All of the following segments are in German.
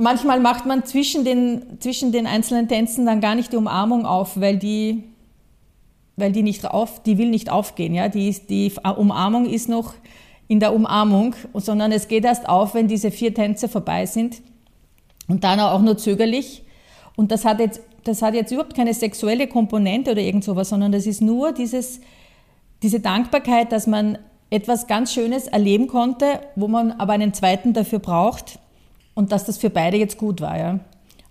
manchmal macht man zwischen den, zwischen den einzelnen Tänzen dann gar nicht die Umarmung auf, weil die, weil die nicht auf, die will nicht aufgehen. Ja? Die, die Umarmung ist noch in der Umarmung, sondern es geht erst auf, wenn diese vier Tänze vorbei sind und dann auch nur zögerlich. Und das hat jetzt, das hat jetzt überhaupt keine sexuelle Komponente oder irgend sowas, sondern das ist nur dieses, diese Dankbarkeit, dass man etwas ganz Schönes erleben konnte, wo man aber einen zweiten dafür braucht und dass das für beide jetzt gut war. Ja?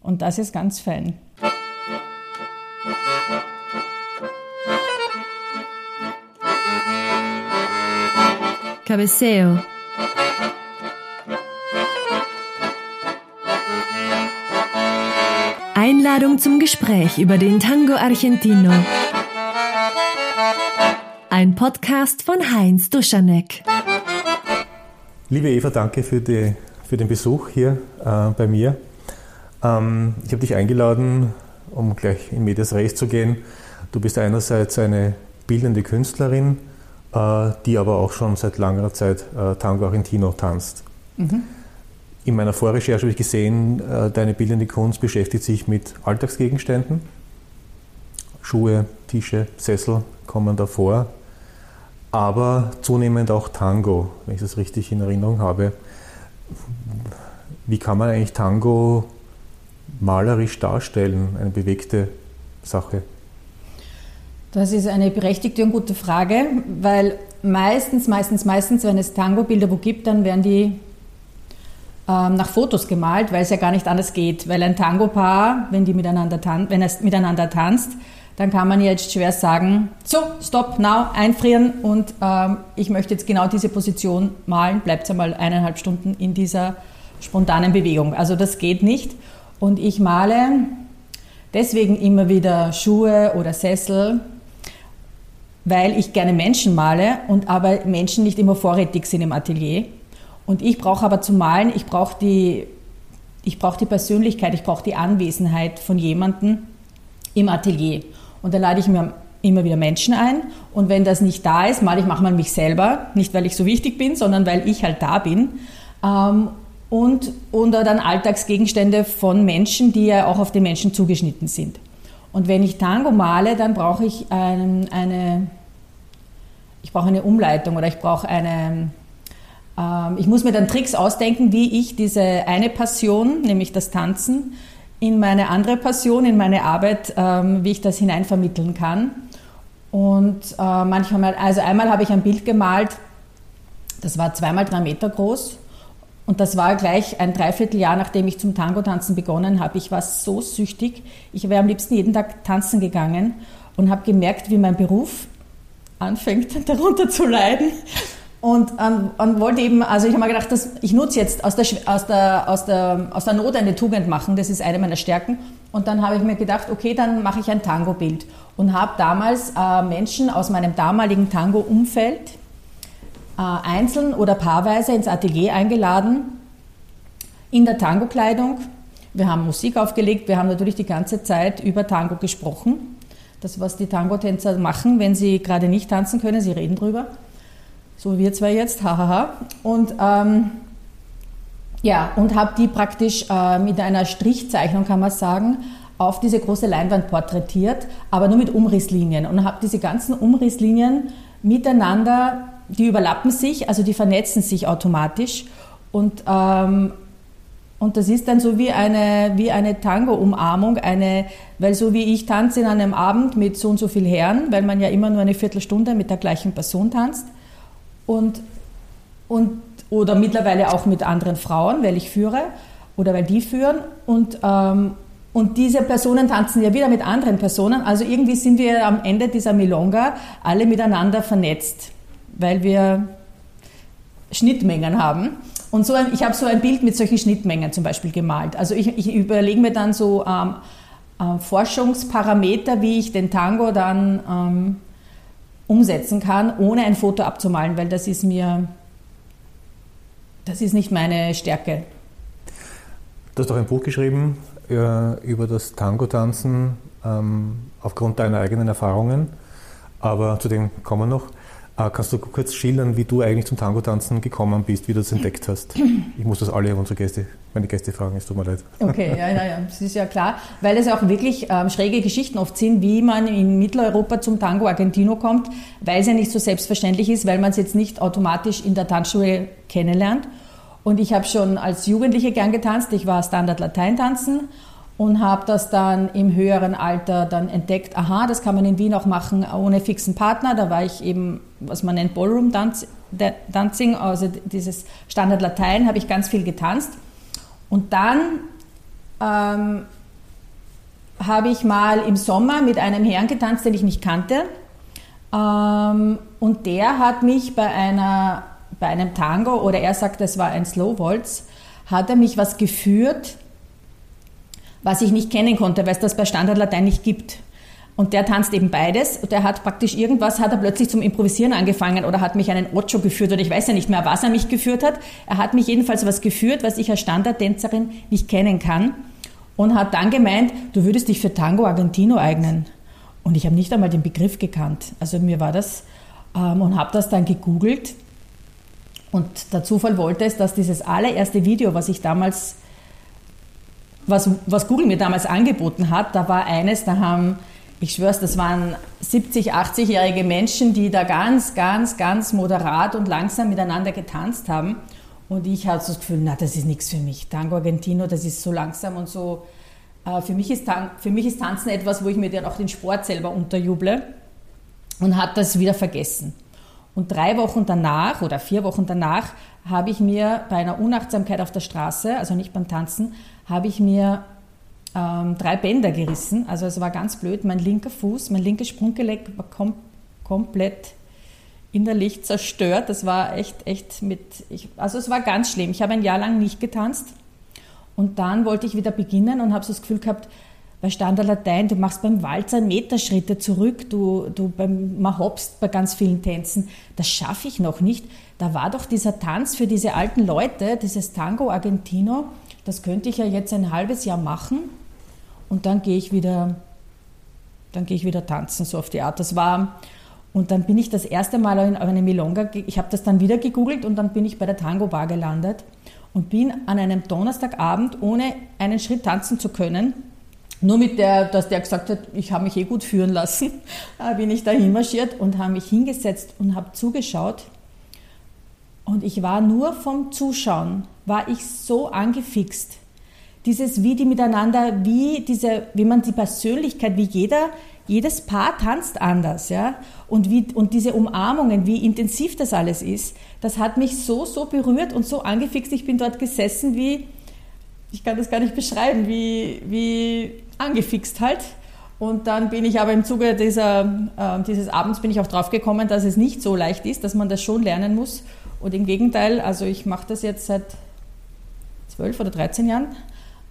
Und das ist ganz fein. Cabeceo. Einladung zum Gespräch über den Tango Argentino. Ein Podcast von Heinz Duschanek. Liebe Eva, danke für die für den Besuch hier äh, bei mir. Ähm, ich habe dich eingeladen, um gleich in Medias Res zu gehen. Du bist einerseits eine bildende Künstlerin, äh, die aber auch schon seit langer Zeit äh, Tango Argentino tanzt. Mhm. In meiner Vorrecherche habe ich gesehen, äh, deine bildende Kunst beschäftigt sich mit Alltagsgegenständen. Schuhe, Tische, Sessel kommen da vor, aber zunehmend auch Tango, wenn ich das richtig in Erinnerung habe. Wie kann man eigentlich Tango malerisch darstellen, eine bewegte Sache? Das ist eine berechtigte und gute Frage, weil meistens, meistens, meistens, wenn es Tango-Bilder wo gibt, dann werden die ähm, nach Fotos gemalt, weil es ja gar nicht anders geht. Weil ein Tango-Paar, wenn, wenn es miteinander tanzt, dann kann man jetzt schwer sagen, so, stopp, now, einfrieren und ähm, ich möchte jetzt genau diese Position malen, bleibt einmal eineinhalb Stunden in dieser spontanen Bewegung. Also das geht nicht. Und ich male deswegen immer wieder Schuhe oder Sessel, weil ich gerne Menschen male und aber Menschen nicht immer vorrätig sind im Atelier. Und ich brauche aber zum Malen, ich brauche die, ich brauche die Persönlichkeit, ich brauche die Anwesenheit von jemandem im Atelier. Und dann lade ich mir immer wieder Menschen ein. Und wenn das nicht da ist, male ich manchmal mich selber. Nicht, weil ich so wichtig bin, sondern weil ich halt da bin. Ähm, und oder dann Alltagsgegenstände von Menschen, die ja auch auf den Menschen zugeschnitten sind. Und wenn ich Tango male, dann brauche ich ein, eine, ich brauche eine Umleitung oder ich brauche eine, ähm, ich muss mir dann Tricks ausdenken, wie ich diese eine Passion, nämlich das Tanzen, in meine andere Passion, in meine Arbeit, ähm, wie ich das hineinvermitteln kann. Und äh, manchmal, also einmal habe ich ein Bild gemalt, das war zweimal drei Meter groß. Und das war gleich ein Dreivierteljahr, nachdem ich zum Tango-Tanzen begonnen habe. Ich war so süchtig. Ich wäre am liebsten jeden Tag tanzen gegangen und habe gemerkt, wie mein Beruf anfängt darunter zu leiden. Und, ähm, und wollte eben, also ich habe mir gedacht, dass ich nutze jetzt aus der, aus, der, aus, der, aus der Not eine Tugend machen, das ist eine meiner Stärken. Und dann habe ich mir gedacht, okay, dann mache ich ein Tango-Bild. Und habe damals äh, Menschen aus meinem damaligen Tango-Umfeld äh, einzeln oder paarweise ins Atelier eingeladen, in der Tango-Kleidung. Wir haben Musik aufgelegt, wir haben natürlich die ganze Zeit über Tango gesprochen. Das, was die Tango-Tänzer machen, wenn sie gerade nicht tanzen können, sie reden drüber so wir zwei jetzt, hahaha. Und ähm, ja, und habe die praktisch äh, mit einer Strichzeichnung, kann man sagen, auf diese große Leinwand porträtiert, aber nur mit Umrisslinien. Und habe diese ganzen Umrisslinien miteinander, die überlappen sich, also die vernetzen sich automatisch. Und, ähm, und das ist dann so wie eine, wie eine Tango-Umarmung, eine, weil so wie ich tanze in einem Abend mit so und so viel Herren, weil man ja immer nur eine Viertelstunde mit der gleichen Person tanzt, und, und, oder mittlerweile auch mit anderen Frauen, weil ich führe oder weil die führen. Und, ähm, und diese Personen tanzen ja wieder mit anderen Personen. Also irgendwie sind wir am Ende dieser Milonga alle miteinander vernetzt, weil wir Schnittmengen haben. Und so ein, ich habe so ein Bild mit solchen Schnittmengen zum Beispiel gemalt. Also ich, ich überlege mir dann so ähm, äh, Forschungsparameter, wie ich den Tango dann ähm, umsetzen kann, ohne ein Foto abzumalen, weil das ist mir, das ist nicht meine Stärke. Du hast auch ein Buch geschrieben äh, über das Tango-Tanzen ähm, aufgrund deiner eigenen Erfahrungen, aber zu dem kommen wir noch. Äh, kannst du kurz schildern, wie du eigentlich zum Tango-Tanzen gekommen bist, wie du das entdeckt hast? Ich muss das alle unsere Gäste, meine Gäste fragen, es tut mir leid. Okay, ja, ja, ja, das ist ja klar, weil es auch wirklich ähm, schräge Geschichten oft sind, wie man in Mitteleuropa zum Tango Argentino kommt, weil es ja nicht so selbstverständlich ist, weil man es jetzt nicht automatisch in der Tanzschule kennenlernt. Und ich habe schon als Jugendliche gern getanzt, ich war Standard Latein tanzen und habe das dann im höheren Alter dann entdeckt, aha, das kann man in Wien auch machen ohne fixen Partner. Da war ich eben, was man nennt Ballroom Dancing, also dieses Standard Latein, habe ich ganz viel getanzt. Und dann ähm, habe ich mal im Sommer mit einem Herrn getanzt, den ich nicht kannte. Ähm, und der hat mich bei, einer, bei einem Tango, oder er sagt, es war ein Slow Waltz, hat er mich was geführt, was ich nicht kennen konnte, weil es das bei Standardlatein nicht gibt. Und der tanzt eben beides. Und der hat praktisch irgendwas, hat er plötzlich zum Improvisieren angefangen oder hat mich einen Ocho geführt oder ich weiß ja nicht mehr, was er mich geführt hat. Er hat mich jedenfalls was geführt, was ich als Standardtänzerin nicht kennen kann. Und hat dann gemeint, du würdest dich für Tango Argentino eignen. Und ich habe nicht einmal den Begriff gekannt. Also mir war das ähm, und habe das dann gegoogelt. Und der Zufall wollte es, dass dieses allererste Video, was ich damals was, was Google mir damals angeboten hat, da war eines, da haben, ich schwör's, das waren 70, 80-jährige Menschen, die da ganz, ganz, ganz moderat und langsam miteinander getanzt haben. Und ich hatte das Gefühl, na, das ist nichts für mich. Tango Argentino, das ist so langsam und so. Äh, für, mich ist für mich ist Tanzen etwas, wo ich mir dann auch den Sport selber unterjuble und habe das wieder vergessen. Und drei Wochen danach oder vier Wochen danach habe ich mir bei einer Unachtsamkeit auf der Straße, also nicht beim Tanzen, habe ich mir ähm, drei Bänder gerissen. Also es war ganz blöd. Mein linker Fuß, mein linkes Sprunggelenk war kom komplett innerlich zerstört. Das war echt, echt mit, ich, also es war ganz schlimm. Ich habe ein Jahr lang nicht getanzt und dann wollte ich wieder beginnen und habe so das Gefühl gehabt, bei Standard Latein, du machst beim Walzer Meterschritte zurück, du, du beim, man hopst bei ganz vielen Tänzen. Das schaffe ich noch nicht. Da war doch dieser Tanz für diese alten Leute, dieses Tango Argentino, das könnte ich ja jetzt ein halbes Jahr machen und dann gehe ich wieder, dann gehe ich wieder tanzen, so auf die Art. Das war, und dann bin ich das erste Mal in eine Milonga, ich habe das dann wieder gegoogelt und dann bin ich bei der Tango Bar gelandet und bin an einem Donnerstagabend, ohne einen Schritt tanzen zu können, nur mit der, dass der gesagt hat, ich habe mich eh gut führen lassen, bin ich da hinmarschiert und habe mich hingesetzt und habe zugeschaut. Und ich war nur vom Zuschauen, war ich so angefixt. Dieses, wie die miteinander, wie diese, wie man die Persönlichkeit, wie jeder, jedes Paar tanzt anders, ja. Und wie, und diese Umarmungen, wie intensiv das alles ist, das hat mich so, so berührt und so angefixt. Ich bin dort gesessen wie, ich kann das gar nicht beschreiben, wie, wie angefixt halt. Und dann bin ich aber im Zuge dieser, äh, dieses Abends bin ich auch drauf gekommen, dass es nicht so leicht ist, dass man das schon lernen muss. Und im Gegenteil, also ich mache das jetzt seit zwölf oder 13 Jahren.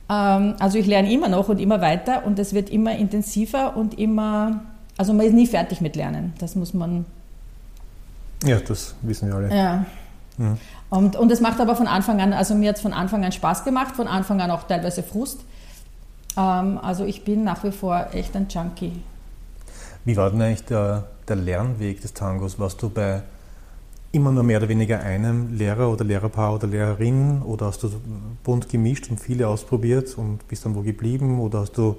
Ähm, also ich lerne immer noch und immer weiter und es wird immer intensiver und immer, also man ist nie fertig mit Lernen. Das muss man. Ja, das wissen wir alle. Ja. ja. Und, und es macht aber von Anfang an, also mir hat es von Anfang an Spaß gemacht, von Anfang an auch teilweise Frust. Ähm, also ich bin nach wie vor echt ein Junkie. Wie war denn eigentlich der, der Lernweg des Tangos? Warst du bei immer nur mehr oder weniger einem Lehrer oder Lehrerpaar oder Lehrerin oder hast du bunt gemischt und viele ausprobiert und bist dann wo geblieben oder hast du,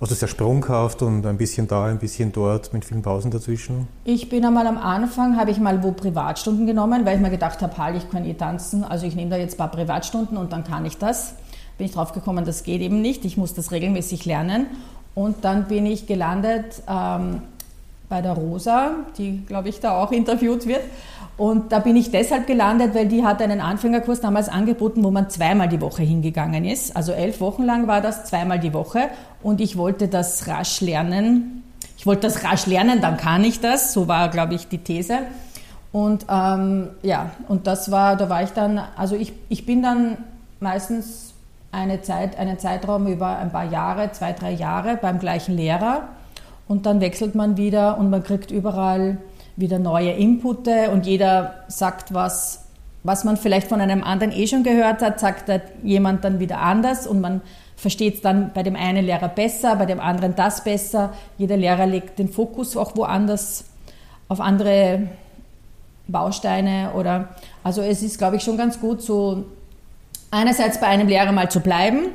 du sehr sprunghaft und ein bisschen da, ein bisschen dort mit vielen Pausen dazwischen? Ich bin einmal am Anfang, habe ich mal wo Privatstunden genommen, weil ich mir gedacht habe, halt, ich kann eh tanzen, also ich nehme da jetzt ein paar Privatstunden und dann kann ich das. Bin ich drauf gekommen, das geht eben nicht, ich muss das regelmäßig lernen und dann bin ich gelandet ähm, bei der Rosa, die, glaube ich, da auch interviewt wird. Und da bin ich deshalb gelandet, weil die hat einen Anfängerkurs damals angeboten, wo man zweimal die Woche hingegangen ist. Also elf Wochen lang war das zweimal die Woche. Und ich wollte das rasch lernen. Ich wollte das rasch lernen, dann kann ich das. So war, glaube ich, die These. Und ähm, ja, und das war, da war ich dann, also ich, ich bin dann meistens eine Zeit, einen Zeitraum über ein paar Jahre, zwei, drei Jahre beim gleichen Lehrer und dann wechselt man wieder und man kriegt überall wieder neue Inputte und jeder sagt was, was man vielleicht von einem anderen eh schon gehört hat, sagt jemand dann wieder anders und man versteht es dann bei dem einen Lehrer besser, bei dem anderen das besser. Jeder Lehrer legt den Fokus auch woanders. auf andere Bausteine oder also es ist, glaube ich, schon ganz gut, so einerseits bei einem Lehrer mal zu bleiben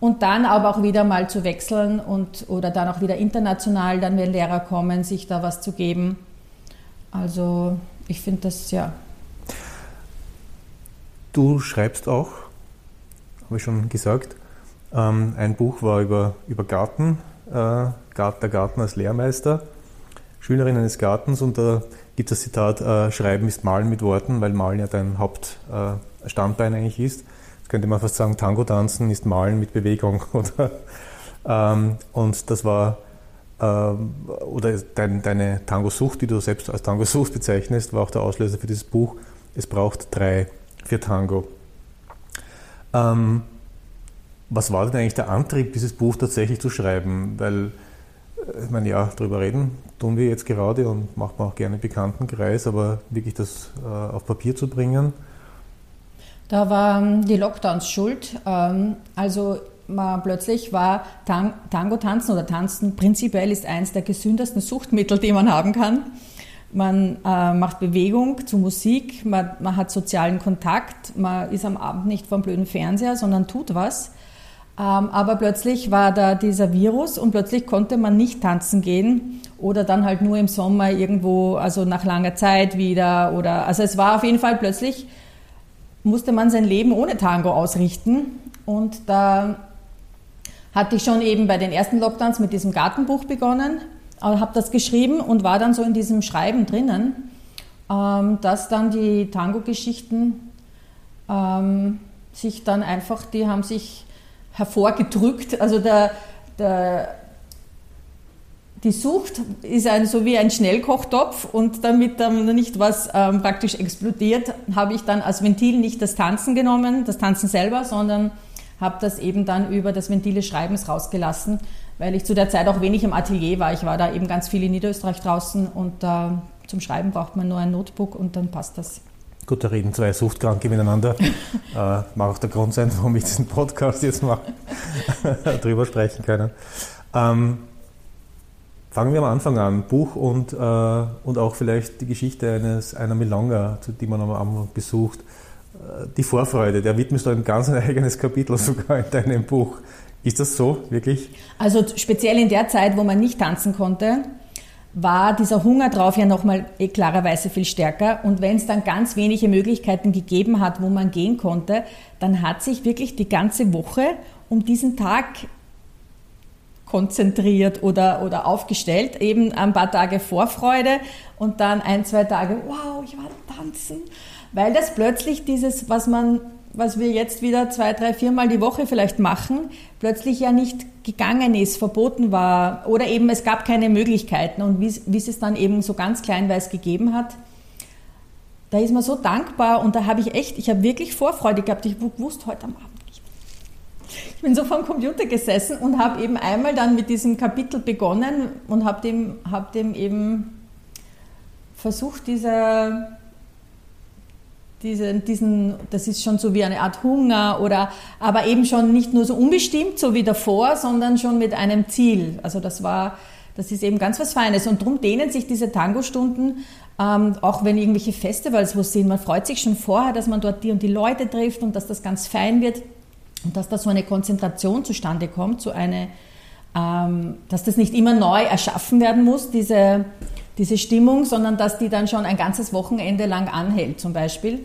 und dann aber auch wieder mal zu wechseln und oder dann auch wieder international, dann wenn Lehrer kommen, sich da was zu geben. Also ich finde das ja. Du schreibst auch, habe ich schon gesagt, ähm, ein Buch war über, über Garten, äh, der Garten als Lehrmeister, Schülerin eines Gartens und da gibt es das Zitat, äh, Schreiben ist Malen mit Worten, weil Malen ja dein Hauptstandbein äh, eigentlich ist. Könnte man fast sagen, Tango tanzen ist Malen mit Bewegung. Oder? Ähm, und das war, ähm, oder dein, deine Tango-Sucht, die du selbst als Tango-Sucht bezeichnest, war auch der Auslöser für dieses Buch. Es braucht drei für Tango. Ähm, was war denn eigentlich der Antrieb, dieses Buch tatsächlich zu schreiben? Weil, äh, ich meine, ja, darüber reden tun wir jetzt gerade und macht man auch gerne im Bekanntenkreis, aber wirklich das äh, auf Papier zu bringen? Da waren die Lockdowns schuld. Ähm, also man plötzlich war Tango tanzen oder tanzen prinzipiell ist eines der gesündesten Suchtmittel, die man haben kann. Man äh, macht Bewegung zu Musik, man, man, hat sozialen Kontakt, man ist am Abend nicht vor dem blöden Fernseher, sondern tut was. Ähm, aber plötzlich war da dieser Virus und plötzlich konnte man nicht tanzen gehen oder dann halt nur im Sommer irgendwo, also nach langer Zeit wieder. Oder also es war auf jeden Fall plötzlich musste man sein Leben ohne Tango ausrichten und da hatte ich schon eben bei den ersten Lockdowns mit diesem Gartenbuch begonnen habe das geschrieben und war dann so in diesem Schreiben drinnen, ähm, dass dann die Tango-Geschichten ähm, sich dann einfach, die haben sich hervorgedrückt. Also der, der, die Sucht ist ein, so wie ein Schnellkochtopf und damit dann nicht was ähm, praktisch explodiert, habe ich dann als Ventil nicht das Tanzen genommen, das Tanzen selber, sondern habe das eben dann über das Ventil des Schreibens rausgelassen, weil ich zu der Zeit auch wenig im Atelier war. Ich war da eben ganz viel in Niederösterreich draußen und äh, zum Schreiben braucht man nur ein Notebook und dann passt das. Gut, da reden zwei Suchtkranke miteinander. äh, mag auch der Grund sein, warum ich diesen Podcast jetzt mache, drüber sprechen können. Ähm, fangen wir am Anfang an. Buch und, äh, und auch vielleicht die Geschichte eines, einer Milonga, die man am Abend besucht. Äh, die Vorfreude, der widmest du ein ganz eigenes Kapitel sogar in deinem Buch. Ist das so, wirklich? Also speziell in der Zeit, wo man nicht tanzen konnte, war dieser Hunger drauf ja nochmal eh klarerweise viel stärker. Und wenn es dann ganz wenige Möglichkeiten gegeben hat, wo man gehen konnte, dann hat sich wirklich die ganze Woche um diesen Tag konzentriert oder, oder aufgestellt. Eben ein paar Tage Vorfreude und dann ein, zwei Tage, wow, ich war tanzen. Weil das plötzlich dieses, was man was wir jetzt wieder zwei, drei, viermal die Woche vielleicht machen, plötzlich ja nicht gegangen ist, verboten war oder eben es gab keine Möglichkeiten und wie, es es dann eben so ganz kleinweis gegeben hat, da ist man so dankbar und da habe ich echt, ich habe wirklich Vorfreude gehabt. Ich wusste heute am Abend. Ich bin so vor dem Computer gesessen und habe eben einmal dann mit diesem Kapitel begonnen und habe dem, hab dem eben versucht, dieser diesen, diesen, das ist schon so wie eine Art Hunger oder, aber eben schon nicht nur so unbestimmt, so wie davor, sondern schon mit einem Ziel. Also das war, das ist eben ganz was Feines. Und darum dehnen sich diese Tango-Stunden, ähm, auch wenn irgendwelche Festivals wo sind, man freut sich schon vorher, dass man dort die und die Leute trifft und dass das ganz fein wird dass da so eine Konzentration zustande kommt, so eine, ähm, dass das nicht immer neu erschaffen werden muss, diese, diese Stimmung, sondern dass die dann schon ein ganzes Wochenende lang anhält zum Beispiel.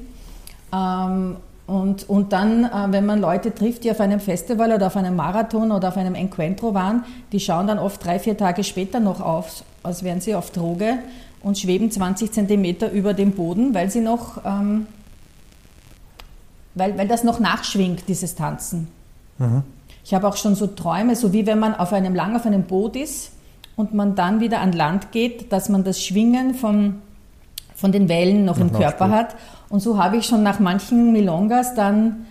Ähm, und, und dann, äh, wenn man Leute trifft, die auf einem Festival oder auf einem Marathon oder auf einem Encuentro waren, die schauen dann oft drei, vier Tage später noch auf, als wären sie auf Droge und schweben 20 Zentimeter über dem Boden, weil sie noch, ähm, weil, weil das noch nachschwingt, dieses Tanzen. Mhm. Ich habe auch schon so Träume, so wie wenn man auf einem lang auf einem Boot ist und man dann wieder an Land geht, dass man das Schwingen von, von den Wellen noch, im Körper hat. Und so habe ich schon nach manchen Milongas dann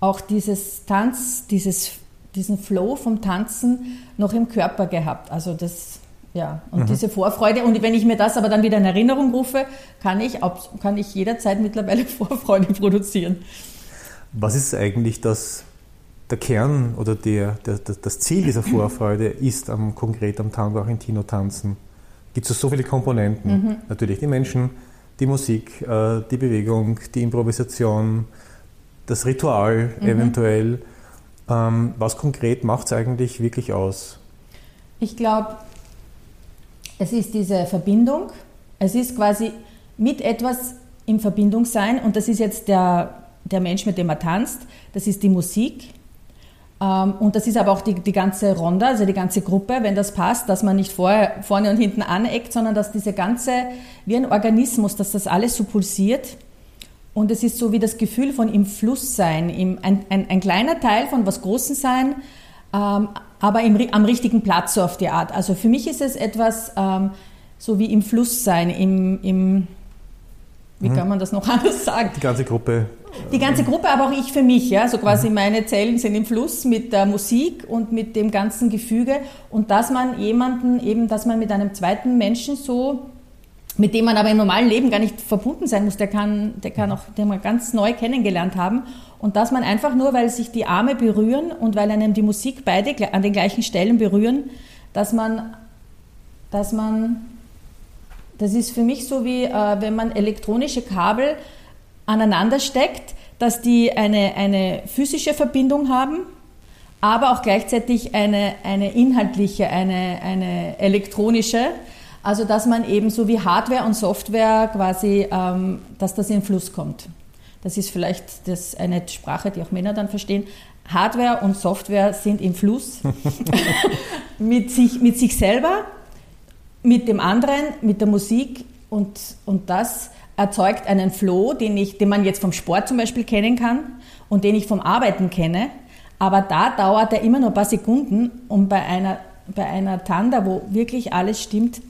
auch dieses Tanz, dieses, diesen Flow vom Tanzen noch im Körper gehabt. Also das, ja, und mhm. diese Vorfreude. Und wenn ich mir das aber dann wieder in Erinnerung rufe, kann ich, kann ich jederzeit mittlerweile Vorfreude produzieren. Was ist eigentlich das der Kern oder der, der, das Ziel dieser Vorfreude ist am, konkret am Tango Argentino tanzen gibt es so viele Komponenten. Mhm. Natürlich die Menschen, die Musik, äh, die Bewegung, die Improvisation, das Ritual mhm. eventuell. Ähm, was konkret macht es eigentlich wirklich aus? Ich glaube, es ist diese Verbindung. Es ist quasi mit etwas in Verbindung sein und das ist jetzt der, der Mensch, mit dem er tanzt, das ist die Musik. Ähm, und das ist aber auch die, die ganze Ronda, also die ganze Gruppe, wenn das passt, dass man nicht vor, vorne und hinten aneckt, sondern dass diese ganze, wie ein Organismus, dass das alles so pulsiert. Und es ist so wie das Gefühl von im Fluss sein, im, ein, ein, ein kleiner Teil von was Großen sein, ähm, aber im, am richtigen Platz so auf die Art. Also für mich ist es etwas ähm, so wie im Fluss sein, im, im wie mhm. kann man das noch anders sagen? Die ganze Gruppe. Die ganze Gruppe, aber auch ich für mich. Ja? So quasi mhm. meine Zellen sind im Fluss mit der Musik und mit dem ganzen Gefüge. Und dass man jemanden eben, dass man mit einem zweiten Menschen so, mit dem man aber im normalen Leben gar nicht verbunden sein muss, der kann, der kann auch, den man ganz neu kennengelernt haben. Und dass man einfach nur, weil sich die Arme berühren und weil einem die Musik beide an den gleichen Stellen berühren, dass man, dass man das ist für mich so wie, äh, wenn man elektronische Kabel aneinander steckt, dass die eine, eine physische Verbindung haben, aber auch gleichzeitig eine, eine inhaltliche, eine, eine elektronische. Also dass man eben so wie Hardware und Software quasi, ähm, dass das in Fluss kommt. Das ist vielleicht das eine Sprache, die auch Männer dann verstehen. Hardware und Software sind im Fluss mit, sich, mit sich selber mit dem anderen, mit der Musik und, und das erzeugt einen Flow, den, ich, den man jetzt vom Sport zum Beispiel kennen kann und den ich vom Arbeiten kenne. Aber da dauert er immer nur ein paar Sekunden und bei einer, bei einer Tanda, wo wirklich alles stimmt,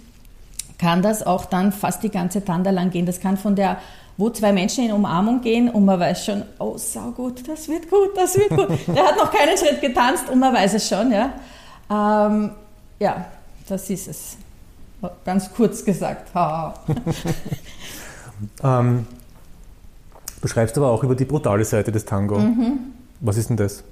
kann das auch dann fast die ganze Tanda lang gehen. Das kann von der, wo zwei Menschen in Umarmung gehen und man weiß schon, oh, sau gut, das wird gut, das wird gut. Der hat noch keinen Schritt getanzt und man weiß es schon, ja. Ähm, ja, das ist es. Ganz kurz gesagt. ähm, du schreibst aber auch über die brutale Seite des Tango. Mhm. Was ist denn das?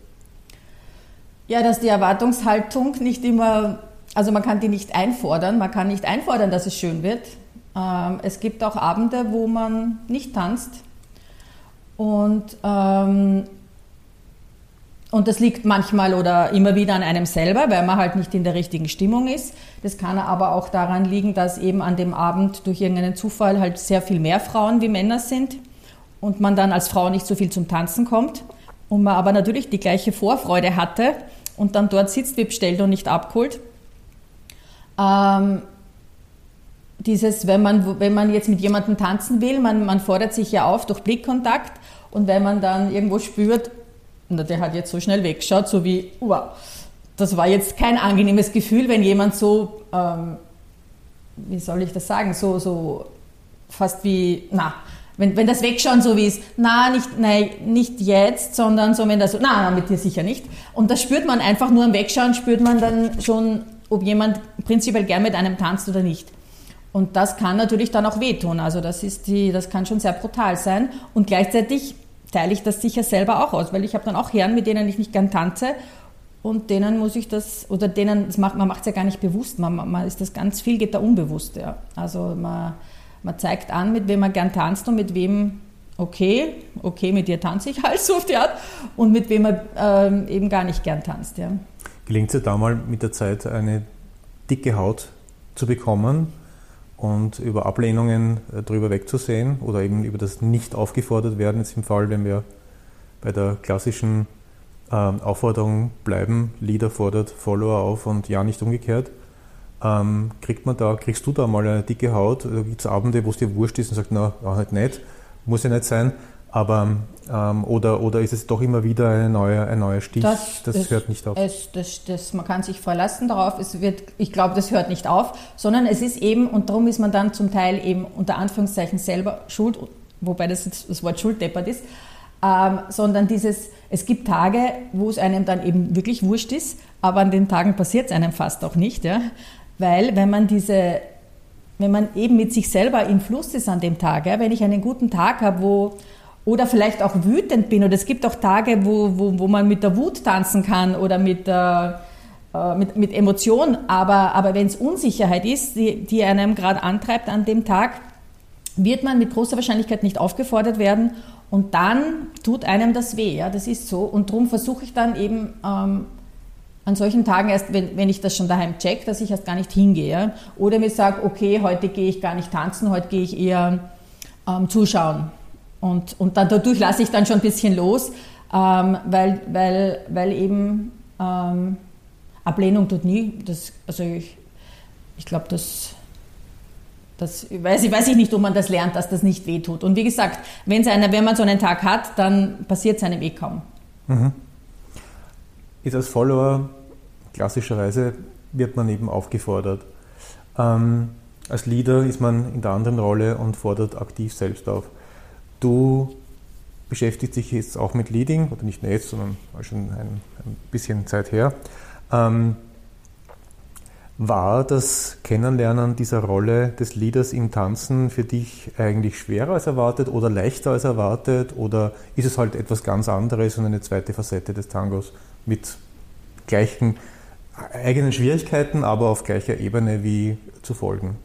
Ja, dass die Erwartungshaltung nicht immer, also man kann die nicht einfordern, man kann nicht einfordern, dass es schön wird. Ähm, es gibt auch Abende, wo man nicht tanzt. Und ähm, und das liegt manchmal oder immer wieder an einem selber, weil man halt nicht in der richtigen Stimmung ist. Das kann aber auch daran liegen, dass eben an dem Abend durch irgendeinen Zufall halt sehr viel mehr Frauen wie Männer sind und man dann als Frau nicht so viel zum Tanzen kommt und man aber natürlich die gleiche Vorfreude hatte und dann dort sitzt wie bestellt und nicht abgeholt. Ähm, dieses, wenn man, wenn man jetzt mit jemandem tanzen will, man, man fordert sich ja auf durch Blickkontakt und wenn man dann irgendwo spürt, und der hat jetzt so schnell weggeschaut, so wie, wow, das war jetzt kein angenehmes Gefühl, wenn jemand so, ähm, wie soll ich das sagen, so, so fast wie, na, wenn, wenn das Wegschauen so wie ist, na, nicht, nein, nicht jetzt, sondern so, wenn das so, na, na, mit dir sicher nicht. Und das spürt man einfach nur im Wegschauen, spürt man dann schon, ob jemand prinzipiell gern mit einem tanzt oder nicht. Und das kann natürlich dann auch wehtun. Also das ist die, das kann schon sehr brutal sein. Und gleichzeitig teile ich das sicher selber auch aus, weil ich habe dann auch Herren, mit denen ich nicht gern tanze und denen muss ich das, oder denen, das macht, man macht es ja gar nicht bewusst, man, man ist das ganz viel, geht da unbewusst. Ja. Also man, man zeigt an, mit wem man gern tanzt und mit wem, okay, okay, mit dir tanze ich halt so auf die Art und mit wem man ähm, eben gar nicht gern tanzt. Ja. Gelingt es dir da mal mit der Zeit eine dicke Haut zu bekommen? Und über Ablehnungen äh, drüber wegzusehen oder eben über das nicht aufgefordert werden, jetzt im Fall, wenn wir bei der klassischen ähm, Aufforderung bleiben, Leader fordert Follower auf und ja nicht umgekehrt. Ähm, kriegt man da, kriegst du da mal eine dicke Haut? Gibt es Abende, wo es dir wurscht ist und sagt, na, halt nicht, muss ja nicht sein. Aber, ähm, oder, oder ist es doch immer wieder ein neuer, ein neuer Stich? Das, das, das hört nicht auf. Es, das, das, man kann sich verlassen darauf. Es wird, ich glaube, das hört nicht auf, sondern es ist eben, und darum ist man dann zum Teil eben unter Anführungszeichen selber schuld, wobei das, das Wort Schuld deppert ist, ähm, sondern dieses, es gibt Tage, wo es einem dann eben wirklich wurscht ist, aber an den Tagen passiert es einem fast auch nicht, ja? weil wenn man diese, wenn man eben mit sich selber im Fluss ist an dem Tag, ja? wenn ich einen guten Tag habe, wo oder vielleicht auch wütend bin. Oder es gibt auch Tage, wo, wo, wo man mit der Wut tanzen kann oder mit der, äh, mit, mit Emotion, aber, aber wenn es Unsicherheit ist, die, die einem gerade antreibt an dem Tag, wird man mit großer Wahrscheinlichkeit nicht aufgefordert werden und dann tut einem das weh, ja, das ist so. Und darum versuche ich dann eben ähm, an solchen Tagen erst, wenn, wenn ich das schon daheim check, dass ich erst gar nicht hingehe. Oder mir sage, okay, heute gehe ich gar nicht tanzen, heute gehe ich eher ähm, zuschauen. Und, und dann, dadurch lasse ich dann schon ein bisschen los, ähm, weil, weil, weil eben ähm, Ablehnung tut nie. Das, also ich, ich glaube, das, das weiß, ich, weiß ich nicht, ob man das lernt, dass das nicht wehtut. Und wie gesagt, wenn's eine, wenn man so einen Tag hat, dann passiert es einem eh kaum. Mhm. Ist als Follower klassischerweise wird man eben aufgefordert. Ähm, als Leader ist man in der anderen Rolle und fordert aktiv selbst auf. Du beschäftigst dich jetzt auch mit Leading, oder nicht nur jetzt, sondern schon ein, ein bisschen Zeit her. Ähm, war das Kennenlernen dieser Rolle des Leaders im Tanzen für dich eigentlich schwerer als erwartet oder leichter als erwartet oder ist es halt etwas ganz anderes und eine zweite Facette des Tangos mit gleichen eigenen Schwierigkeiten, aber auf gleicher Ebene wie zu folgen?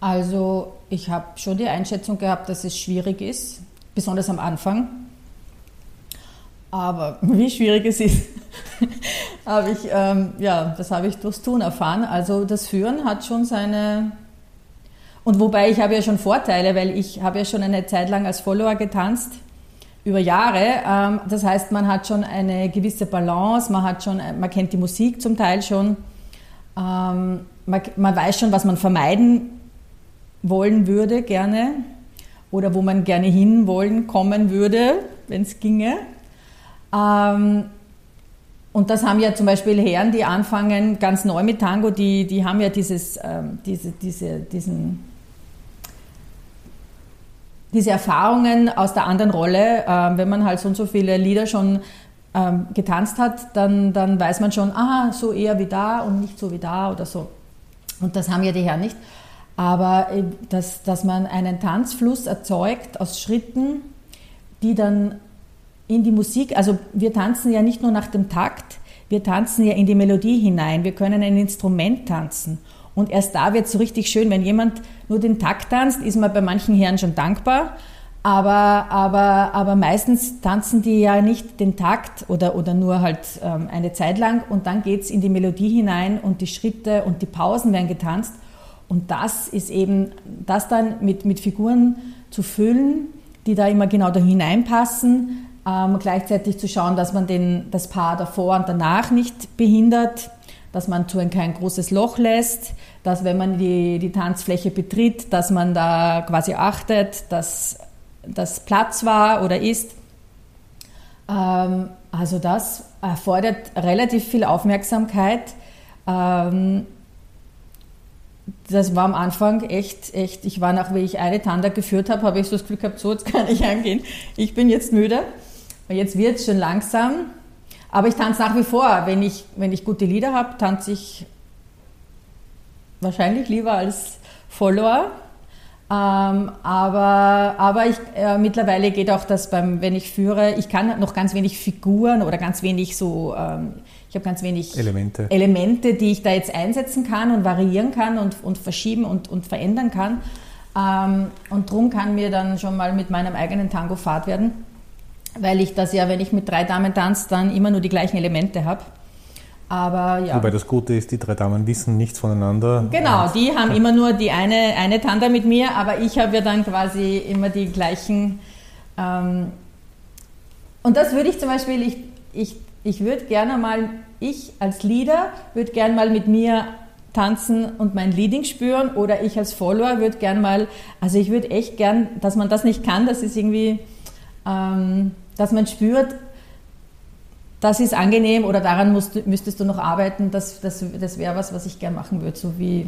Also ich habe schon die Einschätzung gehabt, dass es schwierig ist, besonders am Anfang. Aber wie schwierig es ist, habe ich, ähm, ja, das habe ich durchs Tun erfahren. Also das Führen hat schon seine, und wobei ich habe ja schon Vorteile, weil ich habe ja schon eine Zeit lang als Follower getanzt, über Jahre. Ähm, das heißt, man hat schon eine gewisse Balance, man hat schon, man kennt die Musik zum Teil schon, ähm, man, weiß schon, was man vermeiden wollen würde gerne oder wo man gerne hinwollen kommen würde, wenn es ginge. Ähm, und das haben ja zum Beispiel Herren, die anfangen ganz neu mit Tango, die, die haben ja dieses, ähm, diese, diese, diesen, diese Erfahrungen aus der anderen Rolle. Ähm, wenn man halt so und so viele Lieder schon ähm, getanzt hat, dann, dann weiß man schon, aha, so eher wie da und nicht so wie da oder so. Und das haben ja die Herren nicht. Aber äh, dass, dass man einen Tanzfluss erzeugt aus Schritten, die dann in die Musik, also wir tanzen ja nicht nur nach dem Takt, wir tanzen ja in die Melodie hinein, wir können ein Instrument tanzen. Und erst da wird es so richtig schön, wenn jemand nur den Takt tanzt, ist man bei manchen Herren schon dankbar. Aber, aber, aber meistens tanzen die ja nicht den Takt oder, oder nur halt ähm, eine Zeit lang und dann geht es in die Melodie hinein und die Schritte und die Pausen werden getanzt. Und das ist eben, das dann mit, mit Figuren zu füllen, die da immer genau da hineinpassen, ähm, gleichzeitig zu schauen, dass man den, das Paar davor und danach nicht behindert, dass man zu kein großes Loch lässt, dass wenn man die, die Tanzfläche betritt, dass man da quasi achtet, dass das Platz war oder ist. Ähm, also das erfordert relativ viel Aufmerksamkeit. Ähm, das war am Anfang echt, echt, ich war nach, wie ich eine Tanda geführt habe, habe ich so das Glück gehabt, so, jetzt kann ich angehen. Ich bin jetzt müde. Jetzt wird es schon langsam. Aber ich tanze nach wie vor. Wenn ich, wenn ich gute Lieder habe, tanze ich wahrscheinlich lieber als Follower. Ähm, aber aber ich, äh, mittlerweile geht auch das beim, wenn ich führe, ich kann noch ganz wenig Figuren oder ganz wenig so, ähm, habe ganz wenig Elemente. Elemente, die ich da jetzt einsetzen kann und variieren kann und, und verschieben und, und verändern kann. Ähm, und drum kann mir dann schon mal mit meinem eigenen Tango Fahrt werden weil ich das ja, wenn ich mit drei Damen tanze, dann immer nur die gleichen Elemente habe. Aber ja. Wobei das Gute ist, die drei Damen wissen nichts voneinander. Genau, die haben immer nur die eine, eine Tanda mit mir, aber ich habe ja dann quasi immer die gleichen. Ähm, und das würde ich zum Beispiel, ich, ich, ich würde gerne mal, ich als Leader würde gerne mal mit mir tanzen und mein Leading spüren oder ich als Follower würde gerne mal, also ich würde echt gern, dass man das nicht kann, das ist irgendwie. Ähm, dass man spürt, das ist angenehm oder daran musst, müsstest du noch arbeiten, das, das, das wäre was, was ich gern machen würde, so wie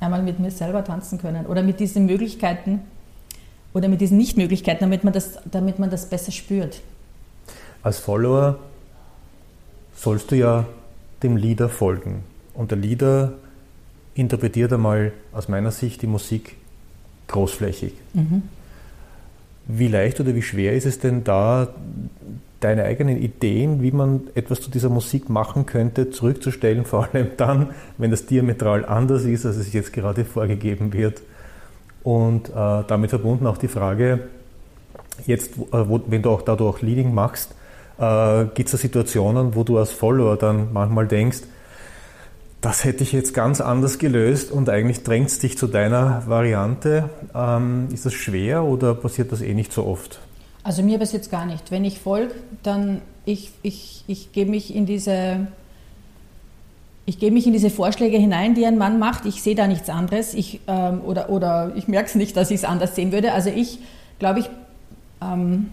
einmal mit mir selber tanzen können oder mit diesen Möglichkeiten oder mit diesen Nichtmöglichkeiten, damit man das, damit man das besser spürt. Als Follower sollst du ja dem Leader folgen und der Leader interpretiert einmal aus meiner Sicht die Musik großflächig. Mhm. Wie leicht oder wie schwer ist es denn da, deine eigenen Ideen, wie man etwas zu dieser Musik machen könnte, zurückzustellen, vor allem dann, wenn das diametral anders ist, als es jetzt gerade vorgegeben wird. Und äh, damit verbunden auch die Frage, jetzt, äh, wo, wenn du auch dadurch Leading machst, äh, gibt es da Situationen, wo du als Follower dann manchmal denkst, das hätte ich jetzt ganz anders gelöst und eigentlich drängt es dich zu deiner Variante. Ähm, ist das schwer oder passiert das eh nicht so oft? Also mir bis jetzt gar nicht. Wenn ich folge, dann ich, ich, ich gebe mich in diese ich gebe mich in diese Vorschläge hinein, die ein Mann macht. Ich sehe da nichts anderes. Ich, ähm, oder, oder ich merke es nicht, dass ich es anders sehen würde. Also ich glaube, ich, ähm,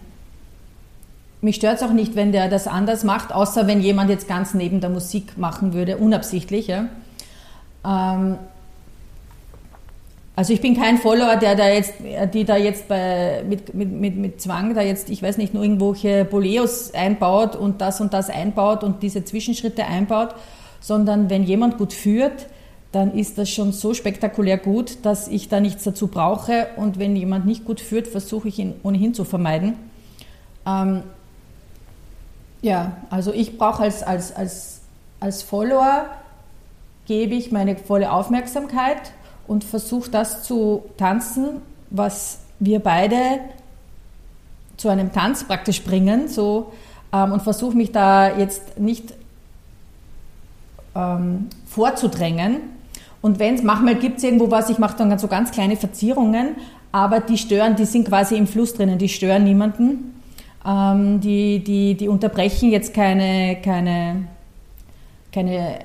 mich stört es auch nicht, wenn der das anders macht, außer wenn jemand jetzt ganz neben der Musik machen würde, unabsichtlich. Ja. Ähm, also ich bin kein Follower, der da jetzt, die da jetzt bei, mit, mit, mit, mit Zwang da jetzt, ich weiß nicht, nur irgendwelche Boleos einbaut und das und das einbaut und diese Zwischenschritte einbaut, sondern wenn jemand gut führt, dann ist das schon so spektakulär gut, dass ich da nichts dazu brauche und wenn jemand nicht gut führt, versuche ich ihn ohnehin zu vermeiden. Ähm, ja, also ich brauche als, als, als, als Follower, gebe ich meine volle Aufmerksamkeit und versuche das zu tanzen, was wir beide zu einem Tanz praktisch bringen so, ähm, und versuche mich da jetzt nicht ähm, vorzudrängen. Und wenn es manchmal gibt es irgendwo was, ich mache dann so ganz kleine Verzierungen, aber die stören, die sind quasi im Fluss drinnen, die stören niemanden. Ähm, die, die, die unterbrechen jetzt keine, keine, keine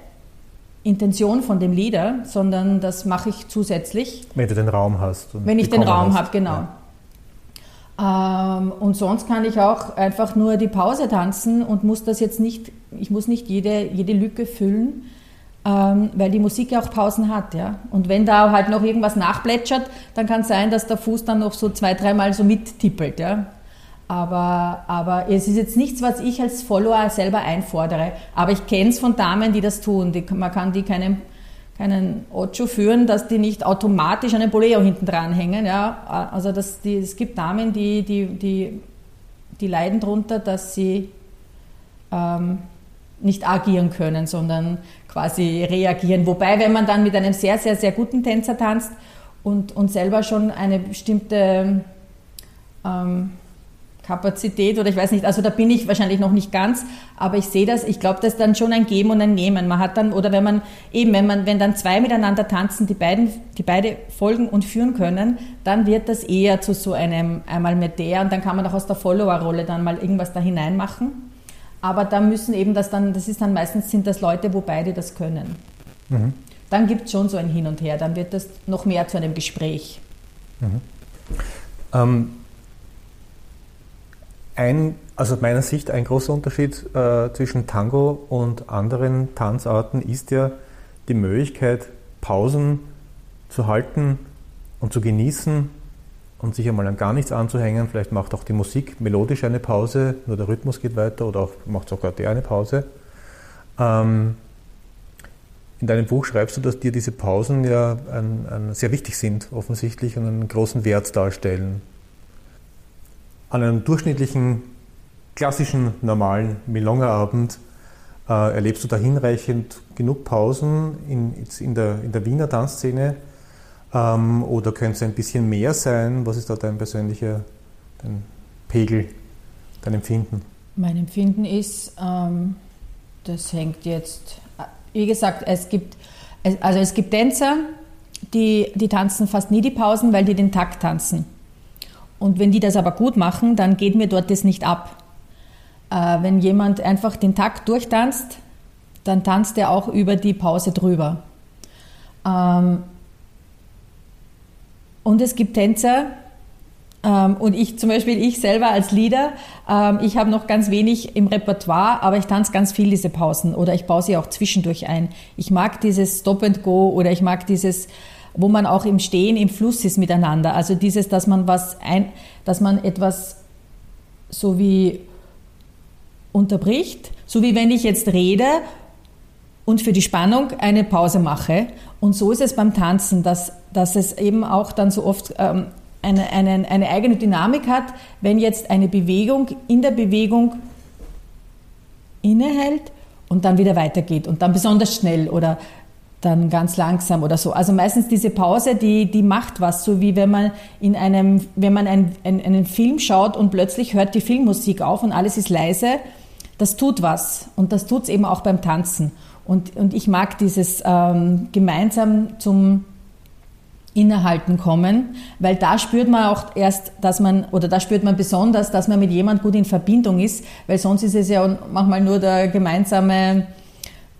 Intention von dem Lieder, sondern das mache ich zusätzlich. Wenn du den Raum hast. Wenn ich den Raum habe, genau. Ja. Ähm, und sonst kann ich auch einfach nur die Pause tanzen und muss das jetzt nicht, ich muss nicht jede, jede Lücke füllen, ähm, weil die Musik ja auch Pausen hat. Ja? Und wenn da halt noch irgendwas nachplätschert, dann kann es sein, dass der Fuß dann noch so zwei, dreimal so mittippelt. Ja? Aber, aber es ist jetzt nichts, was ich als Follower selber einfordere. Aber ich kenne es von Damen, die das tun. Die, man kann die keinen, keinen Ocho führen, dass die nicht automatisch einen Boleo hinten dran hängen. Ja? Also das, die, es gibt Damen, die, die, die, die leiden darunter, dass sie ähm, nicht agieren können, sondern quasi reagieren. Wobei, wenn man dann mit einem sehr, sehr, sehr guten Tänzer tanzt und, und selber schon eine bestimmte... Ähm, Kapazität oder ich weiß nicht, also da bin ich wahrscheinlich noch nicht ganz, aber ich sehe das, ich glaube, das ist dann schon ein Geben und ein Nehmen. Man hat dann, oder wenn man eben, wenn man, wenn dann zwei miteinander tanzen, die beiden, die beide folgen und führen können, dann wird das eher zu so einem einmal mit der und dann kann man auch aus der Follower-Rolle dann mal irgendwas da hinein machen. Aber da müssen eben das dann, das ist dann meistens sind das Leute, wo beide das können. Mhm. Dann gibt es schon so ein Hin und Her, dann wird das noch mehr zu einem Gespräch. Mhm. Ähm ein, also aus meiner Sicht ein großer Unterschied äh, zwischen Tango und anderen Tanzarten ist ja die Möglichkeit, Pausen zu halten und zu genießen und sich einmal an gar nichts anzuhängen. Vielleicht macht auch die Musik melodisch eine Pause, nur der Rhythmus geht weiter oder auch, macht sogar der eine Pause. Ähm, in deinem Buch schreibst du, dass dir diese Pausen ja ein, ein sehr wichtig sind, offensichtlich, und einen großen Wert darstellen. An einem durchschnittlichen, klassischen, normalen Milonga-Abend äh, erlebst du da hinreichend genug Pausen in, in, der, in der Wiener Tanzszene ähm, oder könnte es ein bisschen mehr sein? Was ist da dein persönlicher dein Pegel, dein Empfinden? Mein Empfinden ist, ähm, das hängt jetzt, wie gesagt, es gibt, also es gibt Tänzer, die, die tanzen fast nie die Pausen, weil die den Takt tanzen. Und wenn die das aber gut machen, dann geht mir dort das nicht ab. Äh, wenn jemand einfach den Takt durchtanzt, dann tanzt er auch über die Pause drüber. Ähm, und es gibt Tänzer, ähm, und ich zum Beispiel, ich selber als Leader, ähm, ich habe noch ganz wenig im Repertoire, aber ich tanze ganz viel diese Pausen oder ich baue sie auch zwischendurch ein. Ich mag dieses Stop and Go oder ich mag dieses wo man auch im Stehen im Fluss ist miteinander. Also dieses, dass man was ein, dass man etwas so wie unterbricht, so wie wenn ich jetzt rede und für die Spannung eine Pause mache. Und so ist es beim Tanzen, dass, dass es eben auch dann so oft ähm, eine, eine, eine eigene Dynamik hat, wenn jetzt eine Bewegung in der Bewegung innehält und dann wieder weitergeht und dann besonders schnell oder dann ganz langsam oder so. Also meistens diese Pause, die, die macht was, so wie wenn man in einem, wenn man ein, ein, einen Film schaut und plötzlich hört die Filmmusik auf und alles ist leise, das tut was. Und das tut es eben auch beim Tanzen. Und, und ich mag dieses ähm, gemeinsam zum Innehalten kommen, weil da spürt man auch erst, dass man, oder da spürt man besonders, dass man mit jemand gut in Verbindung ist, weil sonst ist es ja manchmal nur der gemeinsame,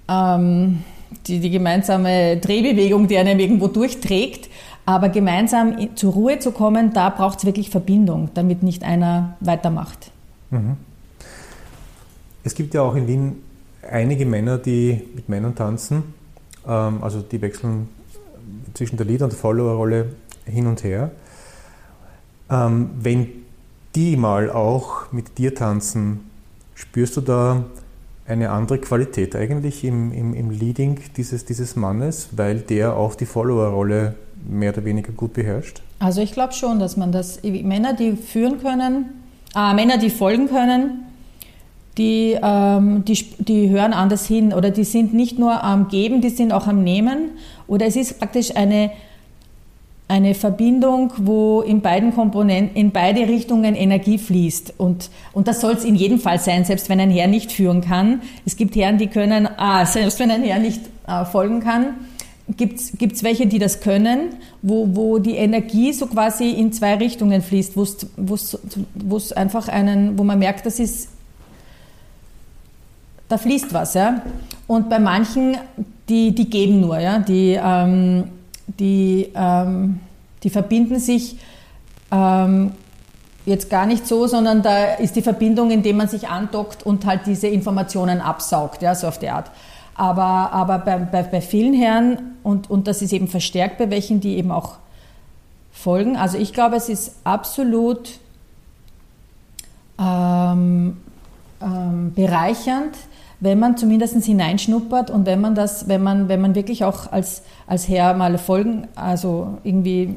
ähm, die, die gemeinsame Drehbewegung, die einem irgendwo durchträgt. Aber gemeinsam zur Ruhe zu kommen, da braucht es wirklich Verbindung, damit nicht einer weitermacht. Mhm. Es gibt ja auch in Wien einige Männer, die mit Männern tanzen. Ähm, also die wechseln zwischen der Leader- und der Follower-Rolle hin und her. Ähm, wenn die mal auch mit dir tanzen, spürst du da eine andere Qualität eigentlich im, im, im Leading dieses, dieses Mannes, weil der auch die Follower-Rolle mehr oder weniger gut beherrscht? Also ich glaube schon, dass man das, Männer, die führen können, äh, Männer, die folgen können, die, ähm, die, die hören anders hin oder die sind nicht nur am Geben, die sind auch am Nehmen. Oder es ist praktisch eine, eine Verbindung, wo in beiden Komponenten, in beide Richtungen Energie fließt. Und, und das soll es in jedem Fall sein, selbst wenn ein Herr nicht führen kann. Es gibt Herren, die können, ah, selbst wenn ein Herr nicht äh, folgen kann, gibt es welche, die das können, wo, wo die Energie so quasi in zwei Richtungen fließt, wo es einfach einen, wo man merkt, das ist da fließt was, ja. Und bei manchen, die, die geben nur, ja, die, ähm, die, ähm, die verbinden sich ähm, jetzt gar nicht so, sondern da ist die Verbindung, indem man sich andockt und halt diese Informationen absaugt, ja, so auf die Art. Aber, aber bei, bei, bei vielen Herren, und, und das ist eben verstärkt bei welchen, die eben auch folgen, also ich glaube, es ist absolut ähm, ähm, bereichernd, wenn man zumindest hineinschnuppert und wenn man das, wenn man, wenn man wirklich auch als, als Herr mal Folgen, also irgendwie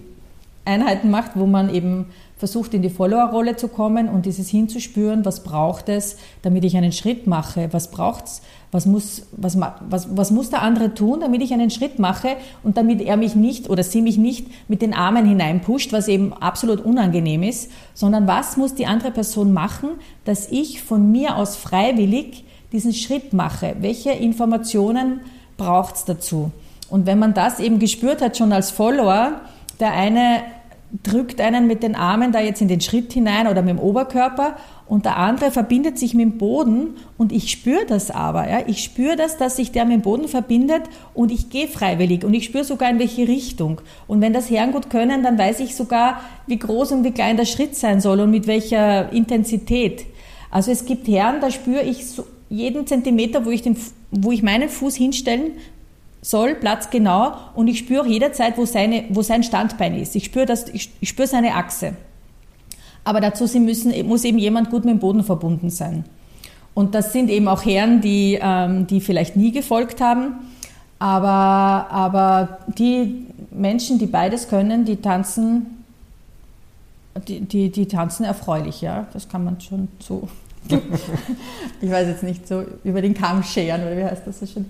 Einheiten macht, wo man eben versucht, in die Follower-Rolle zu kommen und dieses hinzuspüren, was braucht es, damit ich einen Schritt mache, was braucht es, was muss, was, was, was muss der andere tun, damit ich einen Schritt mache und damit er mich nicht oder sie mich nicht mit den Armen hineinpusht, was eben absolut unangenehm ist, sondern was muss die andere Person machen, dass ich von mir aus freiwillig diesen Schritt mache. Welche Informationen braucht es dazu? Und wenn man das eben gespürt hat, schon als Follower, der eine drückt einen mit den Armen da jetzt in den Schritt hinein oder mit dem Oberkörper und der andere verbindet sich mit dem Boden und ich spüre das aber. Ja? Ich spüre das, dass sich der mit dem Boden verbindet und ich gehe freiwillig und ich spüre sogar in welche Richtung. Und wenn das Herren gut können, dann weiß ich sogar, wie groß und wie klein der Schritt sein soll und mit welcher Intensität. Also es gibt Herren, da spüre ich so jeden Zentimeter, wo ich, den, wo ich meinen Fuß hinstellen soll, Platz genau und ich spüre jederzeit, wo, seine, wo sein Standbein ist. Ich spüre, das, ich, ich spüre seine Achse. Aber dazu müssen, muss eben jemand gut mit dem Boden verbunden sein. Und das sind eben auch Herren, die, ähm, die vielleicht nie gefolgt haben, aber, aber die Menschen, die beides können, die tanzen, die, die, die tanzen erfreulich, ja. Das kann man schon so ich weiß jetzt nicht, so über den Kamm scheren, oder wie heißt das so schön?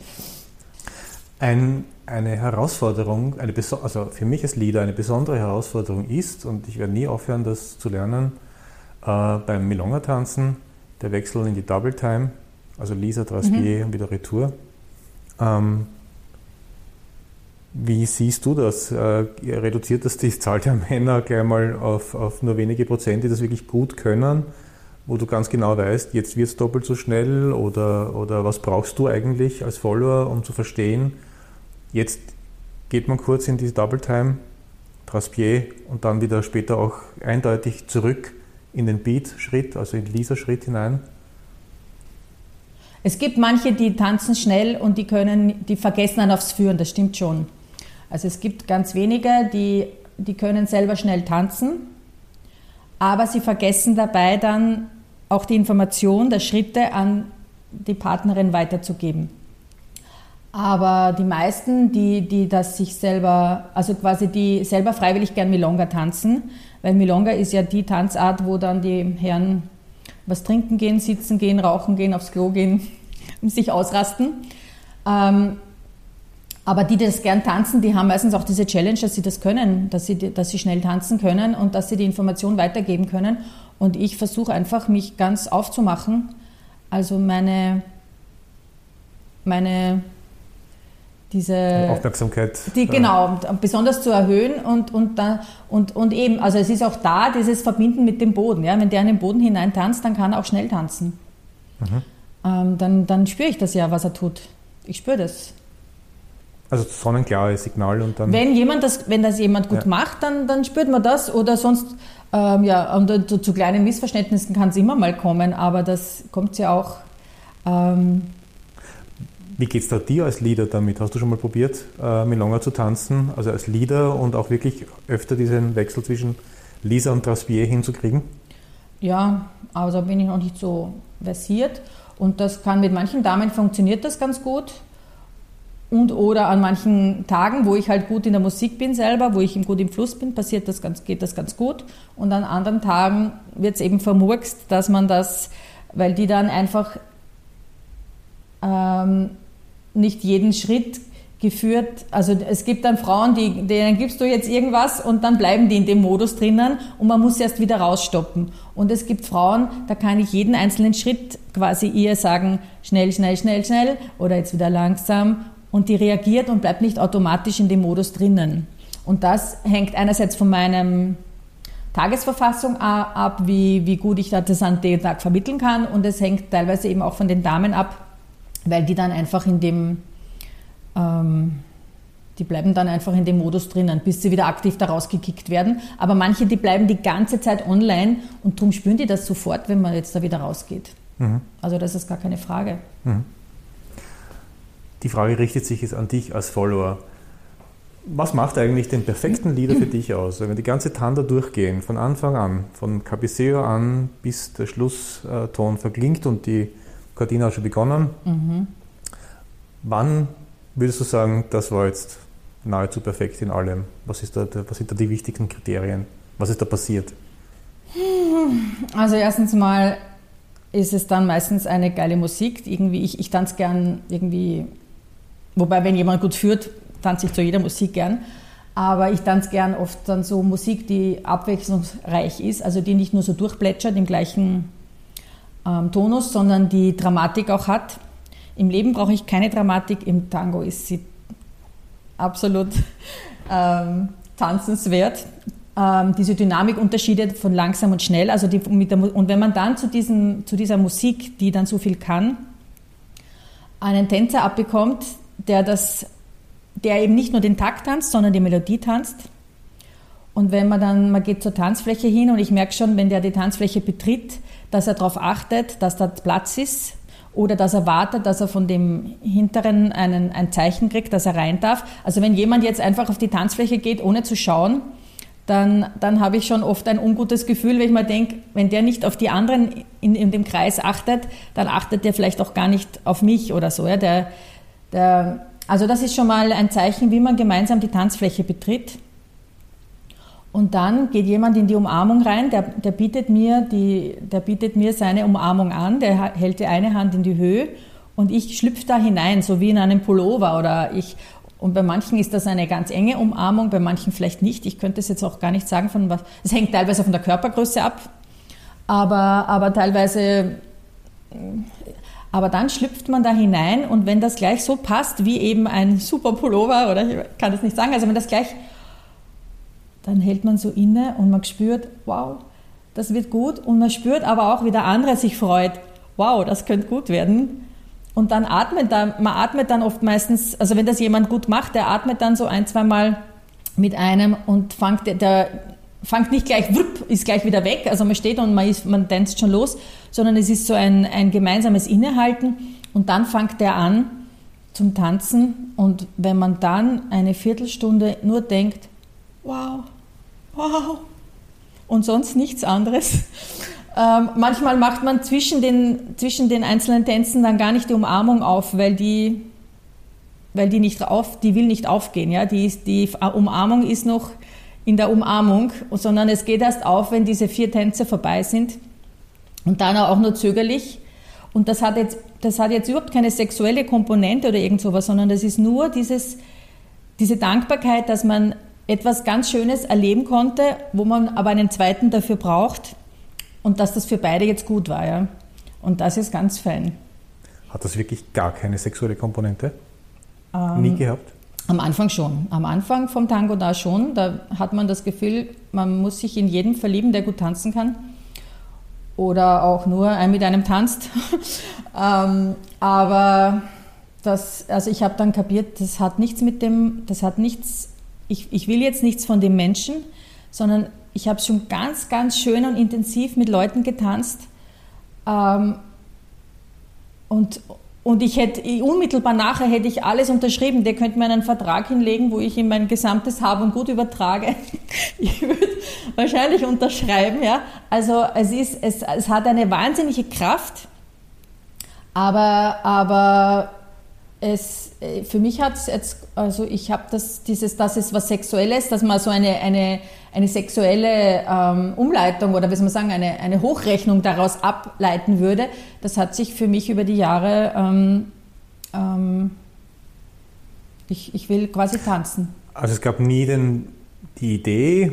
Ein, eine Herausforderung, eine, also für mich als Leader eine besondere Herausforderung ist, und ich werde nie aufhören, das zu lernen, äh, beim Milonga-Tanzen, der Wechsel in die Double Time, also Lisa, Traspier mhm. und wieder Retour. Ähm, wie siehst du das? Äh, reduziert das die Zahl der Männer gleich mal auf, auf nur wenige Prozent, die das wirklich gut können? Wo du ganz genau weißt, jetzt wird es doppelt so schnell oder, oder was brauchst du eigentlich als Follower, um zu verstehen, jetzt geht man kurz in die Double Time, Traspier und dann wieder später auch eindeutig zurück in den Beat-Schritt, also in Lisa-Schritt hinein? Es gibt manche, die tanzen schnell und die können, die vergessen dann aufs Führen, das stimmt schon. Also es gibt ganz wenige, die, die können selber schnell tanzen, aber sie vergessen dabei dann auch die Information der Schritte an die Partnerin weiterzugeben. Aber die meisten, die, die das sich selber, also quasi die selber freiwillig gern Milonga tanzen, weil Milonga ist ja die Tanzart, wo dann die Herren was trinken gehen, sitzen gehen, rauchen gehen, aufs Klo gehen sich ausrasten. Ähm, aber die, die das gern tanzen, die haben meistens auch diese Challenge, dass sie das können, dass sie, dass sie schnell tanzen können und dass sie die Information weitergeben können. Und ich versuche einfach, mich ganz aufzumachen. Also meine, meine diese Aufmerksamkeit. Die, genau, besonders zu erhöhen und, und, dann, und, und eben, also es ist auch da dieses Verbinden mit dem Boden. Ja? Wenn der in den Boden hinein tanzt, dann kann er auch schnell tanzen. Mhm. Ähm, dann, dann spüre ich das ja, was er tut. Ich spüre das. Also sonnenklares Signal und dann. Wenn jemand das, wenn das jemand gut ja. macht, dann, dann spürt man das. Oder sonst, ähm, ja, und zu, zu kleinen Missverständnissen kann es immer mal kommen, aber das kommt ja auch. Ähm, wie geht es da dir als Leader damit? Hast du schon mal probiert, äh, Milonga zu tanzen, also als Leader und auch wirklich öfter diesen Wechsel zwischen Lisa und Traspier hinzukriegen? Ja, aber da bin ich noch nicht so versiert. Und das kann mit manchen Damen funktioniert das ganz gut. Und oder an manchen Tagen, wo ich halt gut in der Musik bin selber, wo ich gut im Fluss bin, passiert das ganz, geht das ganz gut. Und an anderen Tagen wird es eben vermurkst, dass man das, weil die dann einfach ähm, nicht jeden Schritt geführt. Also es gibt dann Frauen, die, denen gibst du jetzt irgendwas und dann bleiben die in dem Modus drinnen und man muss erst wieder rausstoppen. Und es gibt Frauen, da kann ich jeden einzelnen Schritt quasi ihr sagen, schnell, schnell, schnell, schnell oder jetzt wieder langsam und die reagiert und bleibt nicht automatisch in dem Modus drinnen. Und das hängt einerseits von meinem Tagesverfassung ab, wie, wie gut ich das an den Tag vermitteln kann und es hängt teilweise eben auch von den Damen ab, weil die dann einfach in dem, ähm, die bleiben dann einfach in dem Modus drinnen, bis sie wieder aktiv da rausgekickt werden. Aber manche, die bleiben die ganze Zeit online und darum spüren die das sofort, wenn man jetzt da wieder rausgeht. Mhm. Also das ist gar keine Frage. Mhm. Die Frage richtet sich jetzt an dich als Follower. Was macht eigentlich den perfekten Leader für dich aus? Wenn wir die ganze Tanda durchgehen, von Anfang an, von Cabeceo an, bis der Schlusston verklingt und die Gardina hat schon begonnen. Mhm. Wann würdest du sagen, das war jetzt nahezu perfekt in allem? Was, ist da, was sind da die wichtigsten Kriterien? Was ist da passiert? Also erstens mal ist es dann meistens eine geile Musik. Irgendwie, ich, ich tanze gern irgendwie, wobei wenn jemand gut führt, tanze ich zu jeder Musik gern. Aber ich tanze gern oft dann so Musik, die abwechslungsreich ist, also die nicht nur so durchplätschert im gleichen ähm, Tonus, sondern die Dramatik auch hat. Im Leben brauche ich keine Dramatik, im Tango ist sie absolut ähm, tanzenswert. Ähm, diese Dynamikunterschiede von langsam und schnell, also die, der, und wenn man dann zu, diesem, zu dieser Musik, die dann so viel kann, einen Tänzer abbekommt, der das der eben nicht nur den Takt tanzt, sondern die Melodie tanzt. Und wenn man dann, man geht zur Tanzfläche hin und ich merke schon, wenn der die Tanzfläche betritt, dass er darauf achtet, dass da Platz ist oder dass er wartet, dass er von dem Hinteren einen, ein Zeichen kriegt, dass er rein darf. Also wenn jemand jetzt einfach auf die Tanzfläche geht, ohne zu schauen, dann, dann habe ich schon oft ein ungutes Gefühl, wenn ich mir denke, wenn der nicht auf die anderen in, in dem Kreis achtet, dann achtet der vielleicht auch gar nicht auf mich oder so. Ja. Der, also das ist schon mal ein Zeichen, wie man gemeinsam die Tanzfläche betritt. Und dann geht jemand in die Umarmung rein, der, der, bietet mir die, der bietet mir seine Umarmung an, der hält die eine Hand in die Höhe und ich schlüpfe da hinein, so wie in einem Pullover oder ich, und bei manchen ist das eine ganz enge Umarmung, bei manchen vielleicht nicht. Ich könnte es jetzt auch gar nicht sagen, von was, es hängt teilweise von der Körpergröße ab, aber, aber teilweise, aber dann schlüpft man da hinein und wenn das gleich so passt wie eben ein super Pullover oder ich kann das nicht sagen, also wenn das gleich dann hält man so inne und man spürt, wow, das wird gut. Und man spürt aber auch, wie der andere sich freut, wow, das könnte gut werden. Und dann atmet da, man atmet dann oft meistens, also wenn das jemand gut macht, der atmet dann so ein, zwei Mal mit einem und fängt, der fängt nicht gleich, wupp, ist gleich wieder weg, also man steht und man, ist, man tanzt schon los, sondern es ist so ein, ein gemeinsames Innehalten und dann fängt der an zum Tanzen und wenn man dann eine Viertelstunde nur denkt, wow, wow und sonst nichts anderes. Ähm, manchmal macht man zwischen den, zwischen den einzelnen Tänzen dann gar nicht die Umarmung auf, weil die, weil die nicht auf, die will nicht aufgehen. Ja? Die, die Umarmung ist noch in der Umarmung, sondern es geht erst auf, wenn diese vier Tänze vorbei sind und dann auch nur zögerlich. Und das hat jetzt, das hat jetzt überhaupt keine sexuelle Komponente oder irgend sowas, sondern das ist nur dieses, diese Dankbarkeit, dass man etwas ganz Schönes erleben konnte, wo man aber einen zweiten dafür braucht und dass das für beide jetzt gut war. Ja. Und das ist ganz fein. Hat das wirklich gar keine sexuelle Komponente? Ähm, Nie gehabt? Am Anfang schon. Am Anfang vom Tango da schon. Da hat man das Gefühl, man muss sich in jeden verlieben, der gut tanzen kann. Oder auch nur mit einem tanzt. ähm, aber das, also ich habe dann kapiert, das hat nichts mit dem, das hat nichts, ich, ich will jetzt nichts von dem Menschen, sondern ich habe schon ganz, ganz schön und intensiv mit Leuten getanzt. Ähm, und, und ich hätte, unmittelbar nachher hätte ich alles unterschrieben. Der könnte mir einen Vertrag hinlegen, wo ich ihm mein gesamtes Hab und Gut übertrage. Ich würde wahrscheinlich unterschreiben, ja. Also es ist, es, es hat eine wahnsinnige Kraft. Aber, aber es, äh, für mich hat es jetzt, also ich habe das, dieses, das ist was Sexuelles, dass man so eine, eine, eine sexuelle ähm, Umleitung oder wie soll man sagen, eine, eine Hochrechnung daraus ableiten würde, das hat sich für mich über die Jahre, ähm, ähm, ich, ich will quasi tanzen. Also es gab nie den, die Idee,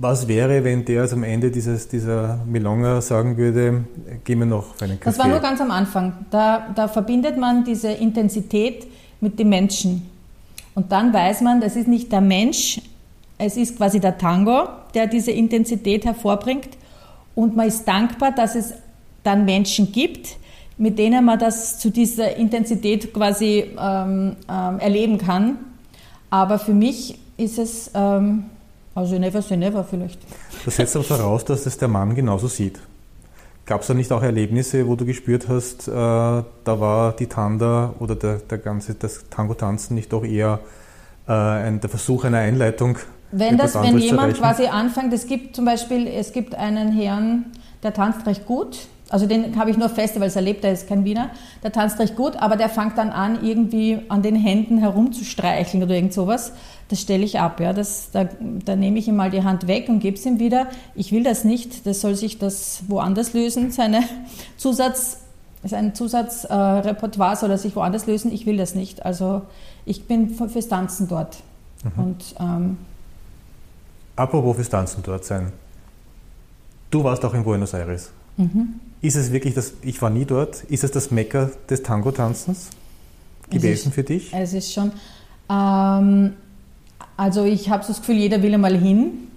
was wäre, wenn der also am Ende dieses, dieser Milonga sagen würde, gehen wir noch auf einen Kaffee? Das war nur ganz am Anfang. Da, da verbindet man diese Intensität mit dem Menschen. Und dann weiß man, das ist nicht der Mensch, es ist quasi der Tango, der diese Intensität hervorbringt. Und man ist dankbar, dass es dann Menschen gibt, mit denen man das zu dieser Intensität quasi ähm, ähm, erleben kann. Aber für mich ist es ähm, also never say never vielleicht. Das setzt aber voraus, dass es der Mann genauso sieht. Gab es da nicht auch Erlebnisse, wo du gespürt hast, äh, da war die Tanda oder der, der ganze, das Tango-Tanzen nicht doch eher äh, ein, der Versuch einer Einleitung? Wenn, das, wenn jemand quasi anfängt, es gibt zum Beispiel, es gibt einen Herrn, der tanzt recht gut, also den habe ich nur auf Festivals erlebt, der ist kein Wiener, der tanzt recht gut, aber der fängt dann an, irgendwie an den Händen herumzustreicheln oder irgend sowas das stelle ich ab. Ja. Das, da, da nehme ich ihm mal die Hand weg und gebe es ihm wieder. Ich will das nicht, das soll sich das woanders lösen, seine Zusatz, sein Zusatzrepertoire äh, soll er sich woanders lösen. Ich will das nicht. Also ich bin fürs Tanzen dort. Mhm. Und, ähm, Apropos fürs Tanzen dort sein. Du warst auch in Buenos Aires. Mhm. Ist es wirklich das, ich war nie dort, ist es das Mecker des Tango-Tanzens gewesen ist, für dich? Es ist schon, ähm, also ich habe so das Gefühl, jeder will einmal hin.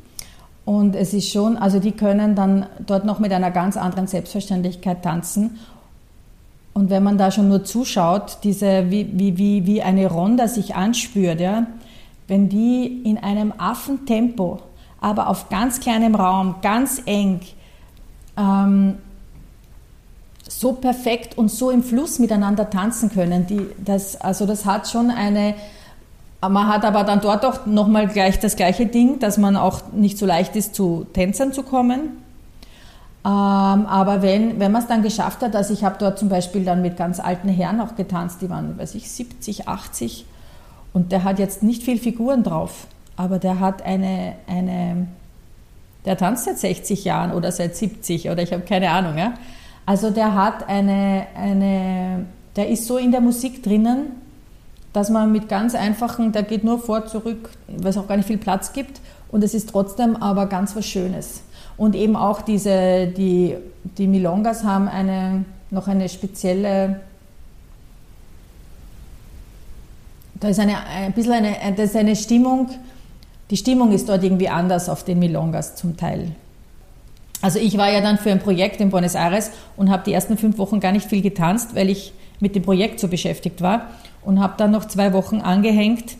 Und es ist schon, also die können dann dort noch mit einer ganz anderen Selbstverständlichkeit tanzen. Und wenn man da schon nur zuschaut, diese, wie, wie, wie, wie eine Ronda sich anspürt, ja, wenn die in einem Affentempo, aber auf ganz kleinem Raum, ganz eng, ähm, so perfekt und so im Fluss miteinander tanzen können, die, das, also das hat schon eine, man hat aber dann dort auch nochmal gleich das gleiche Ding, dass man auch nicht so leicht ist, zu Tänzern zu kommen. Ähm, aber wenn, wenn man es dann geschafft hat, also ich habe dort zum Beispiel dann mit ganz alten Herren auch getanzt, die waren, weiß ich, 70, 80 und der hat jetzt nicht viel Figuren drauf, aber der hat eine, eine der tanzt seit 60 Jahren oder seit 70 oder ich habe keine Ahnung. Ja? Also der hat eine, eine, der ist so in der Musik drinnen, dass man mit ganz einfachen, der geht nur vor, zurück, weil es auch gar nicht viel Platz gibt und es ist trotzdem aber ganz was Schönes. Und eben auch diese, die, die Milongas haben eine, noch eine spezielle, da ist eine, ein bisschen eine, das ist eine Stimmung, die Stimmung ist dort irgendwie anders auf den Milongas zum Teil. Also ich war ja dann für ein Projekt in Buenos Aires und habe die ersten fünf Wochen gar nicht viel getanzt, weil ich mit dem Projekt so beschäftigt war und habe dann noch zwei Wochen angehängt,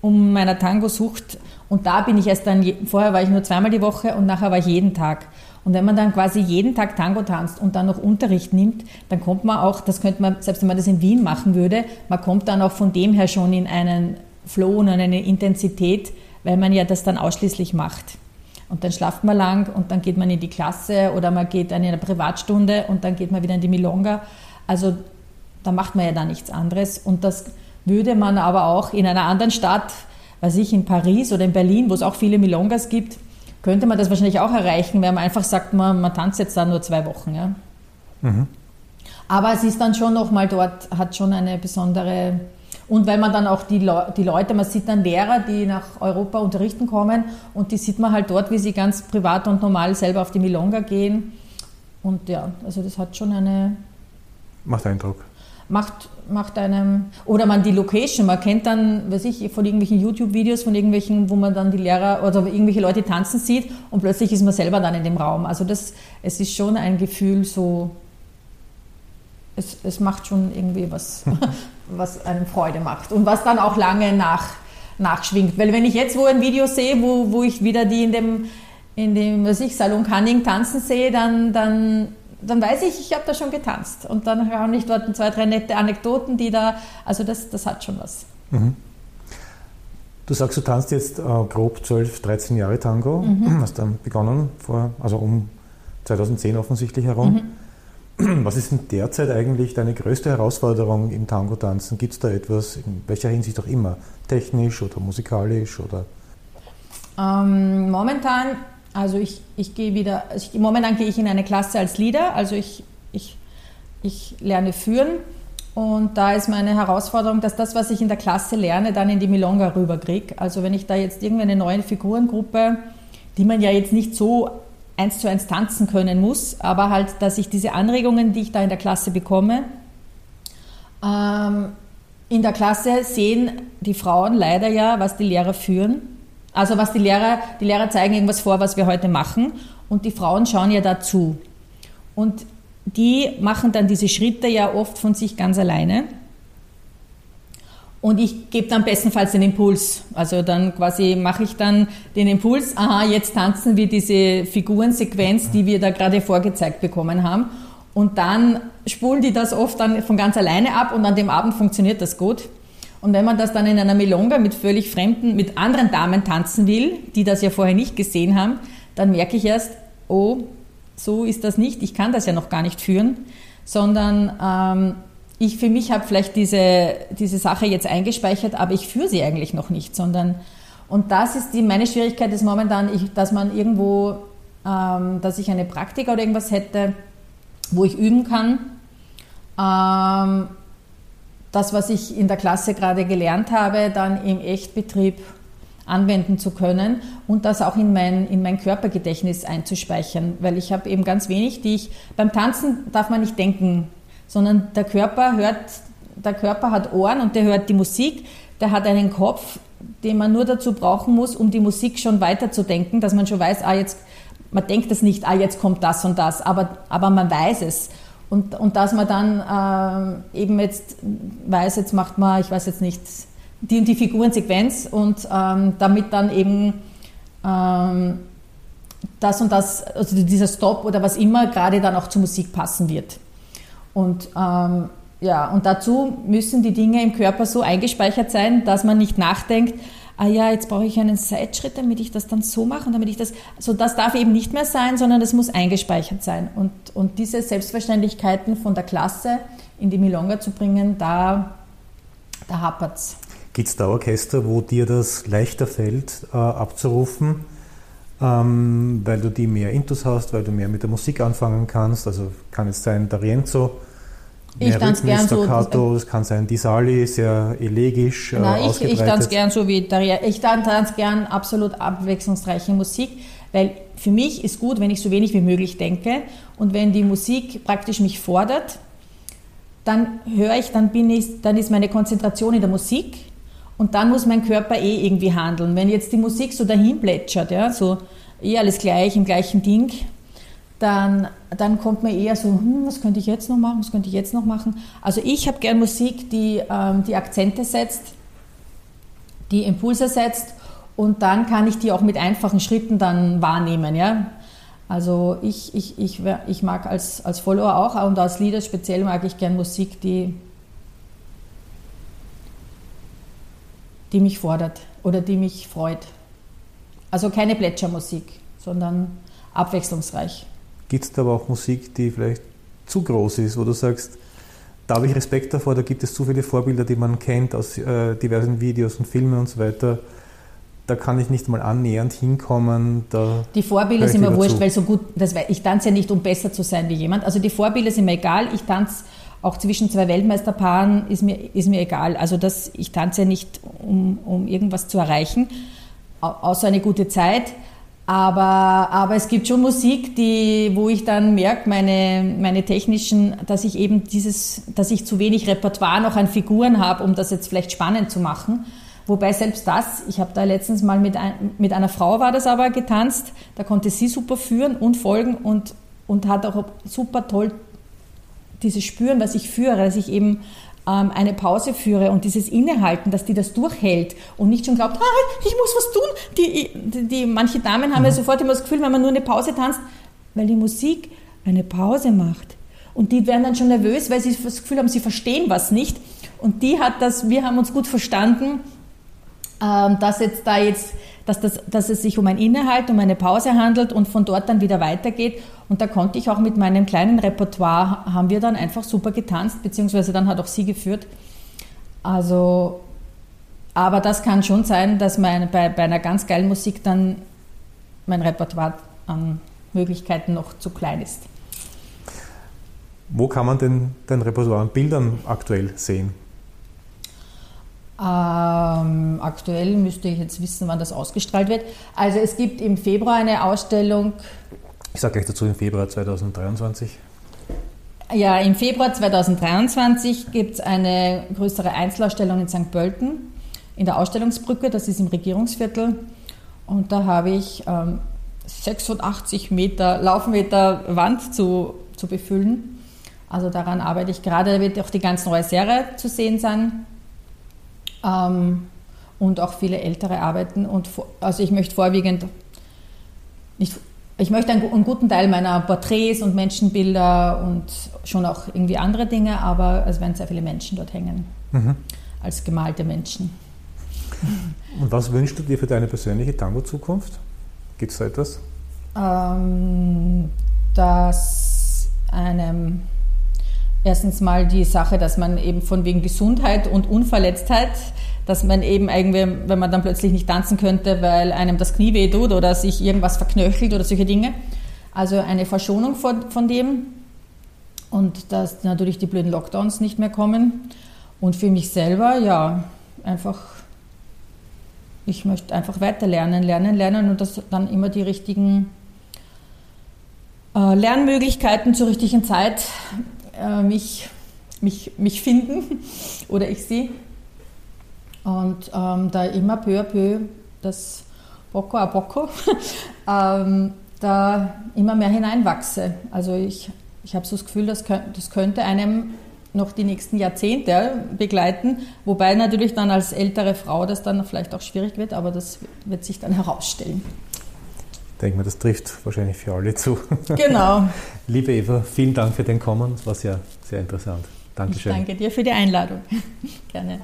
um meiner Tango-Sucht. Und da bin ich erst dann, vorher war ich nur zweimal die Woche und nachher war ich jeden Tag. Und wenn man dann quasi jeden Tag Tango tanzt und dann noch Unterricht nimmt, dann kommt man auch, das könnte man, selbst wenn man das in Wien machen würde, man kommt dann auch von dem her schon in einen Flow und eine Intensität, weil man ja das dann ausschließlich macht. Und dann schlaft man lang und dann geht man in die Klasse oder man geht dann in eine Privatstunde und dann geht man wieder in die Milonga. Also da macht man ja dann nichts anderes. Und das würde man aber auch in einer anderen Stadt, weiß ich, in Paris oder in Berlin, wo es auch viele Milongas gibt, könnte man das wahrscheinlich auch erreichen, wenn man einfach sagt, man, man tanzt jetzt da nur zwei Wochen. Ja. Mhm. Aber es ist dann schon nochmal dort, hat schon eine besondere. Und weil man dann auch die, Le die Leute, man sieht dann Lehrer, die nach Europa unterrichten kommen und die sieht man halt dort, wie sie ganz privat und normal selber auf die Milonga gehen. Und ja, also das hat schon eine. Macht Eindruck. Macht, macht einem. Oder man die Location, man kennt dann, weiß ich, von irgendwelchen YouTube-Videos, von irgendwelchen, wo man dann die Lehrer oder irgendwelche Leute tanzen sieht und plötzlich ist man selber dann in dem Raum. Also das, es ist schon ein Gefühl so es, es macht schon irgendwie was, was einem Freude macht und was dann auch lange nach, nachschwingt. Weil wenn ich jetzt wo ein Video sehe, wo, wo ich wieder die in dem, in dem was ich, Salon Canning tanzen sehe, dann, dann, dann weiß ich, ich habe da schon getanzt. Und dann höre ich dort zwei, drei nette Anekdoten, die da, also das, das hat schon was. Mhm. Du sagst, du tanzt jetzt äh, grob 12, 13 Jahre Tango, mhm. hast dann begonnen, vor, also um 2010 offensichtlich herum. Mhm. Was ist denn derzeit eigentlich deine größte Herausforderung im Tango-Tanzen? Gibt es da etwas, in welcher Hinsicht auch immer, technisch oder musikalisch oder? Ähm, momentan, also ich, ich gehe wieder, ich, momentan gehe ich in eine Klasse als Leader, also ich, ich, ich lerne führen und da ist meine Herausforderung, dass das, was ich in der Klasse lerne, dann in die Milonga rüberkriege. Also wenn ich da jetzt irgendeine neue Figurengruppe, die man ja jetzt nicht so eins zu eins tanzen können muss, aber halt, dass ich diese Anregungen, die ich da in der Klasse bekomme, ähm, in der Klasse sehen die Frauen leider ja, was die Lehrer führen. Also was die Lehrer, die Lehrer zeigen irgendwas vor, was wir heute machen und die Frauen schauen ja dazu. Und die machen dann diese Schritte ja oft von sich ganz alleine. Und ich gebe dann bestenfalls den Impuls. Also dann quasi mache ich dann den Impuls, aha, jetzt tanzen wir diese Figurensequenz, die wir da gerade vorgezeigt bekommen haben. Und dann spulen die das oft dann von ganz alleine ab und an dem Abend funktioniert das gut. Und wenn man das dann in einer Milonga mit völlig fremden, mit anderen Damen tanzen will, die das ja vorher nicht gesehen haben, dann merke ich erst, oh, so ist das nicht, ich kann das ja noch gar nicht führen, sondern ähm, ich für mich habe vielleicht diese, diese Sache jetzt eingespeichert, aber ich führe sie eigentlich noch nicht, sondern und das ist die, meine Schwierigkeit ist momentan, ich, dass man irgendwo, ähm, dass ich eine Praktika oder irgendwas hätte, wo ich üben kann. Ähm, das, was ich in der Klasse gerade gelernt habe, dann im Echtbetrieb anwenden zu können und das auch in mein, in mein Körpergedächtnis einzuspeichern, weil ich habe eben ganz wenig, die ich, beim Tanzen darf man nicht denken, sondern der Körper hört, der Körper hat Ohren und der hört die Musik, der hat einen Kopf, den man nur dazu brauchen muss, um die Musik schon weiterzudenken, dass man schon weiß, ah, jetzt, man denkt es nicht, ah, jetzt kommt das und das, aber, aber man weiß es. Und, und dass man dann äh, eben jetzt weiß, jetzt macht man, ich weiß jetzt nicht, die und die Figurensequenz und ähm, damit dann eben ähm, das und das, also dieser Stop oder was immer gerade dann auch zur Musik passen wird. Und ähm, ja, und dazu müssen die Dinge im Körper so eingespeichert sein, dass man nicht nachdenkt, ah ja, jetzt brauche ich einen Seitschritt, damit ich das dann so mache damit ich das, so das darf eben nicht mehr sein, sondern das muss eingespeichert sein. Und, und diese Selbstverständlichkeiten von der Klasse in die Milonga zu bringen, da, da hapert es. Gibt es da Orchester, wo dir das leichter fällt, äh, abzurufen? Ähm, weil du die mehr Intus hast, weil du mehr mit der Musik anfangen kannst. Also kann es sein D'Arienzo, ich tanze gern Staccato, es kann sein Disali, sehr elegisch äh, Nein, ich, ich tanze gern so wie Daria. Ich tanze gern absolut abwechslungsreiche Musik, weil für mich ist gut, wenn ich so wenig wie möglich denke und wenn die Musik praktisch mich fordert, dann höre ich, dann bin ich, dann ist meine Konzentration in der Musik und dann muss mein Körper eh irgendwie handeln. Wenn jetzt die Musik so dahin plätschert, ja, so eh alles gleich, im gleichen Ding, dann, dann kommt man eher so, hm, was könnte ich jetzt noch machen, was könnte ich jetzt noch machen. Also ich habe gern Musik, die ähm, die Akzente setzt, die Impulse setzt und dann kann ich die auch mit einfachen Schritten dann wahrnehmen. Ja? Also ich, ich, ich, ich mag als, als Follower auch und als Leader speziell mag ich gern Musik, die die mich fordert oder die mich freut. Also keine Plätschermusik, sondern abwechslungsreich. Gibt es da aber auch Musik, die vielleicht zu groß ist, wo du sagst, da habe ich Respekt davor, da gibt es zu viele Vorbilder, die man kennt aus äh, diversen Videos und Filmen und so weiter. Da kann ich nicht mal annähernd hinkommen. die Vorbilder sind mir wurscht, weil so gut, das, ich tanze ja nicht, um besser zu sein wie jemand. Also die Vorbilder sind mir egal. Ich tanze auch zwischen zwei Weltmeisterpaaren ist mir, ist mir egal. Also das, ich tanze ja nicht, um, um irgendwas zu erreichen, außer eine gute Zeit. Aber, aber es gibt schon Musik, die, wo ich dann merke, meine, meine technischen, dass ich eben dieses, dass ich zu wenig Repertoire noch an Figuren habe, um das jetzt vielleicht spannend zu machen. Wobei selbst das, ich habe da letztens mal mit, ein, mit einer Frau war das aber getanzt, da konnte sie super führen und folgen und, und hat auch super toll dieses Spüren, was ich führe, dass ich eben ähm, eine Pause führe und dieses Innehalten, dass die das durchhält und nicht schon glaubt, ah, ich muss was tun. Die, die, die manche Damen haben mhm. ja sofort immer das Gefühl, wenn man nur eine Pause tanzt, weil die Musik eine Pause macht. Und die werden dann schon nervös, weil sie das Gefühl haben, sie verstehen was nicht. Und die hat das, wir haben uns gut verstanden, ähm, dass jetzt da jetzt dass, das, dass es sich um ein Innehalt, um eine Pause handelt und von dort dann wieder weitergeht. Und da konnte ich auch mit meinem kleinen Repertoire, haben wir dann einfach super getanzt, beziehungsweise dann hat auch sie geführt. Also, aber das kann schon sein, dass mein, bei, bei einer ganz geilen Musik dann mein Repertoire an Möglichkeiten noch zu klein ist. Wo kann man denn dein Repertoire an Bildern aktuell sehen? Ähm, aktuell müsste ich jetzt wissen, wann das ausgestrahlt wird. Also es gibt im Februar eine Ausstellung. Ich sage gleich dazu, im Februar 2023. Ja, im Februar 2023 gibt es eine größere Einzelausstellung in St. Pölten in der Ausstellungsbrücke, das ist im Regierungsviertel. Und da habe ich ähm, 86 Meter Laufmeter Wand zu, zu befüllen. Also daran arbeite ich gerade. Da wird auch die ganz neue Serie zu sehen sein ähm, und auch viele ältere Arbeiten. Und also ich möchte vorwiegend, nicht, ich möchte einen, einen, guten Teil meiner Porträts und Menschenbilder und schon auch irgendwie andere Dinge, aber es werden sehr viele Menschen dort hängen, mhm. als gemalte Menschen. Und was wünschst du dir für deine persönliche Tango-Zukunft? Gibt es da etwas? Ähm, dass einem erstens mal die Sache, dass man eben von wegen Gesundheit und Unverletztheit, dass man eben irgendwie, wenn man dann plötzlich nicht tanzen könnte, weil einem das Knie weh tut oder sich irgendwas verknöchelt oder solche Dinge. Also eine Verschonung von, von dem und dass natürlich die blöden Lockdowns nicht mehr kommen. Und für mich selber, ja, einfach, ich möchte einfach weiter lernen, lernen, lernen und dass dann immer die richtigen äh, Lernmöglichkeiten zur richtigen Zeit äh, mich, mich, mich finden oder ich sie. Und ähm, da immer peu à peu das Bocco a Bocco ähm, da immer mehr hineinwachse. Also ich, ich habe so das Gefühl, das, könnt, das könnte einem noch die nächsten Jahrzehnte begleiten, wobei natürlich dann als ältere Frau das dann vielleicht auch schwierig wird, aber das wird sich dann herausstellen denke mal, das trifft wahrscheinlich für alle zu. Genau. Liebe Eva, vielen Dank für den Kommen. Es war sehr, sehr interessant. Dankeschön. Ich danke dir für die Einladung. Gerne.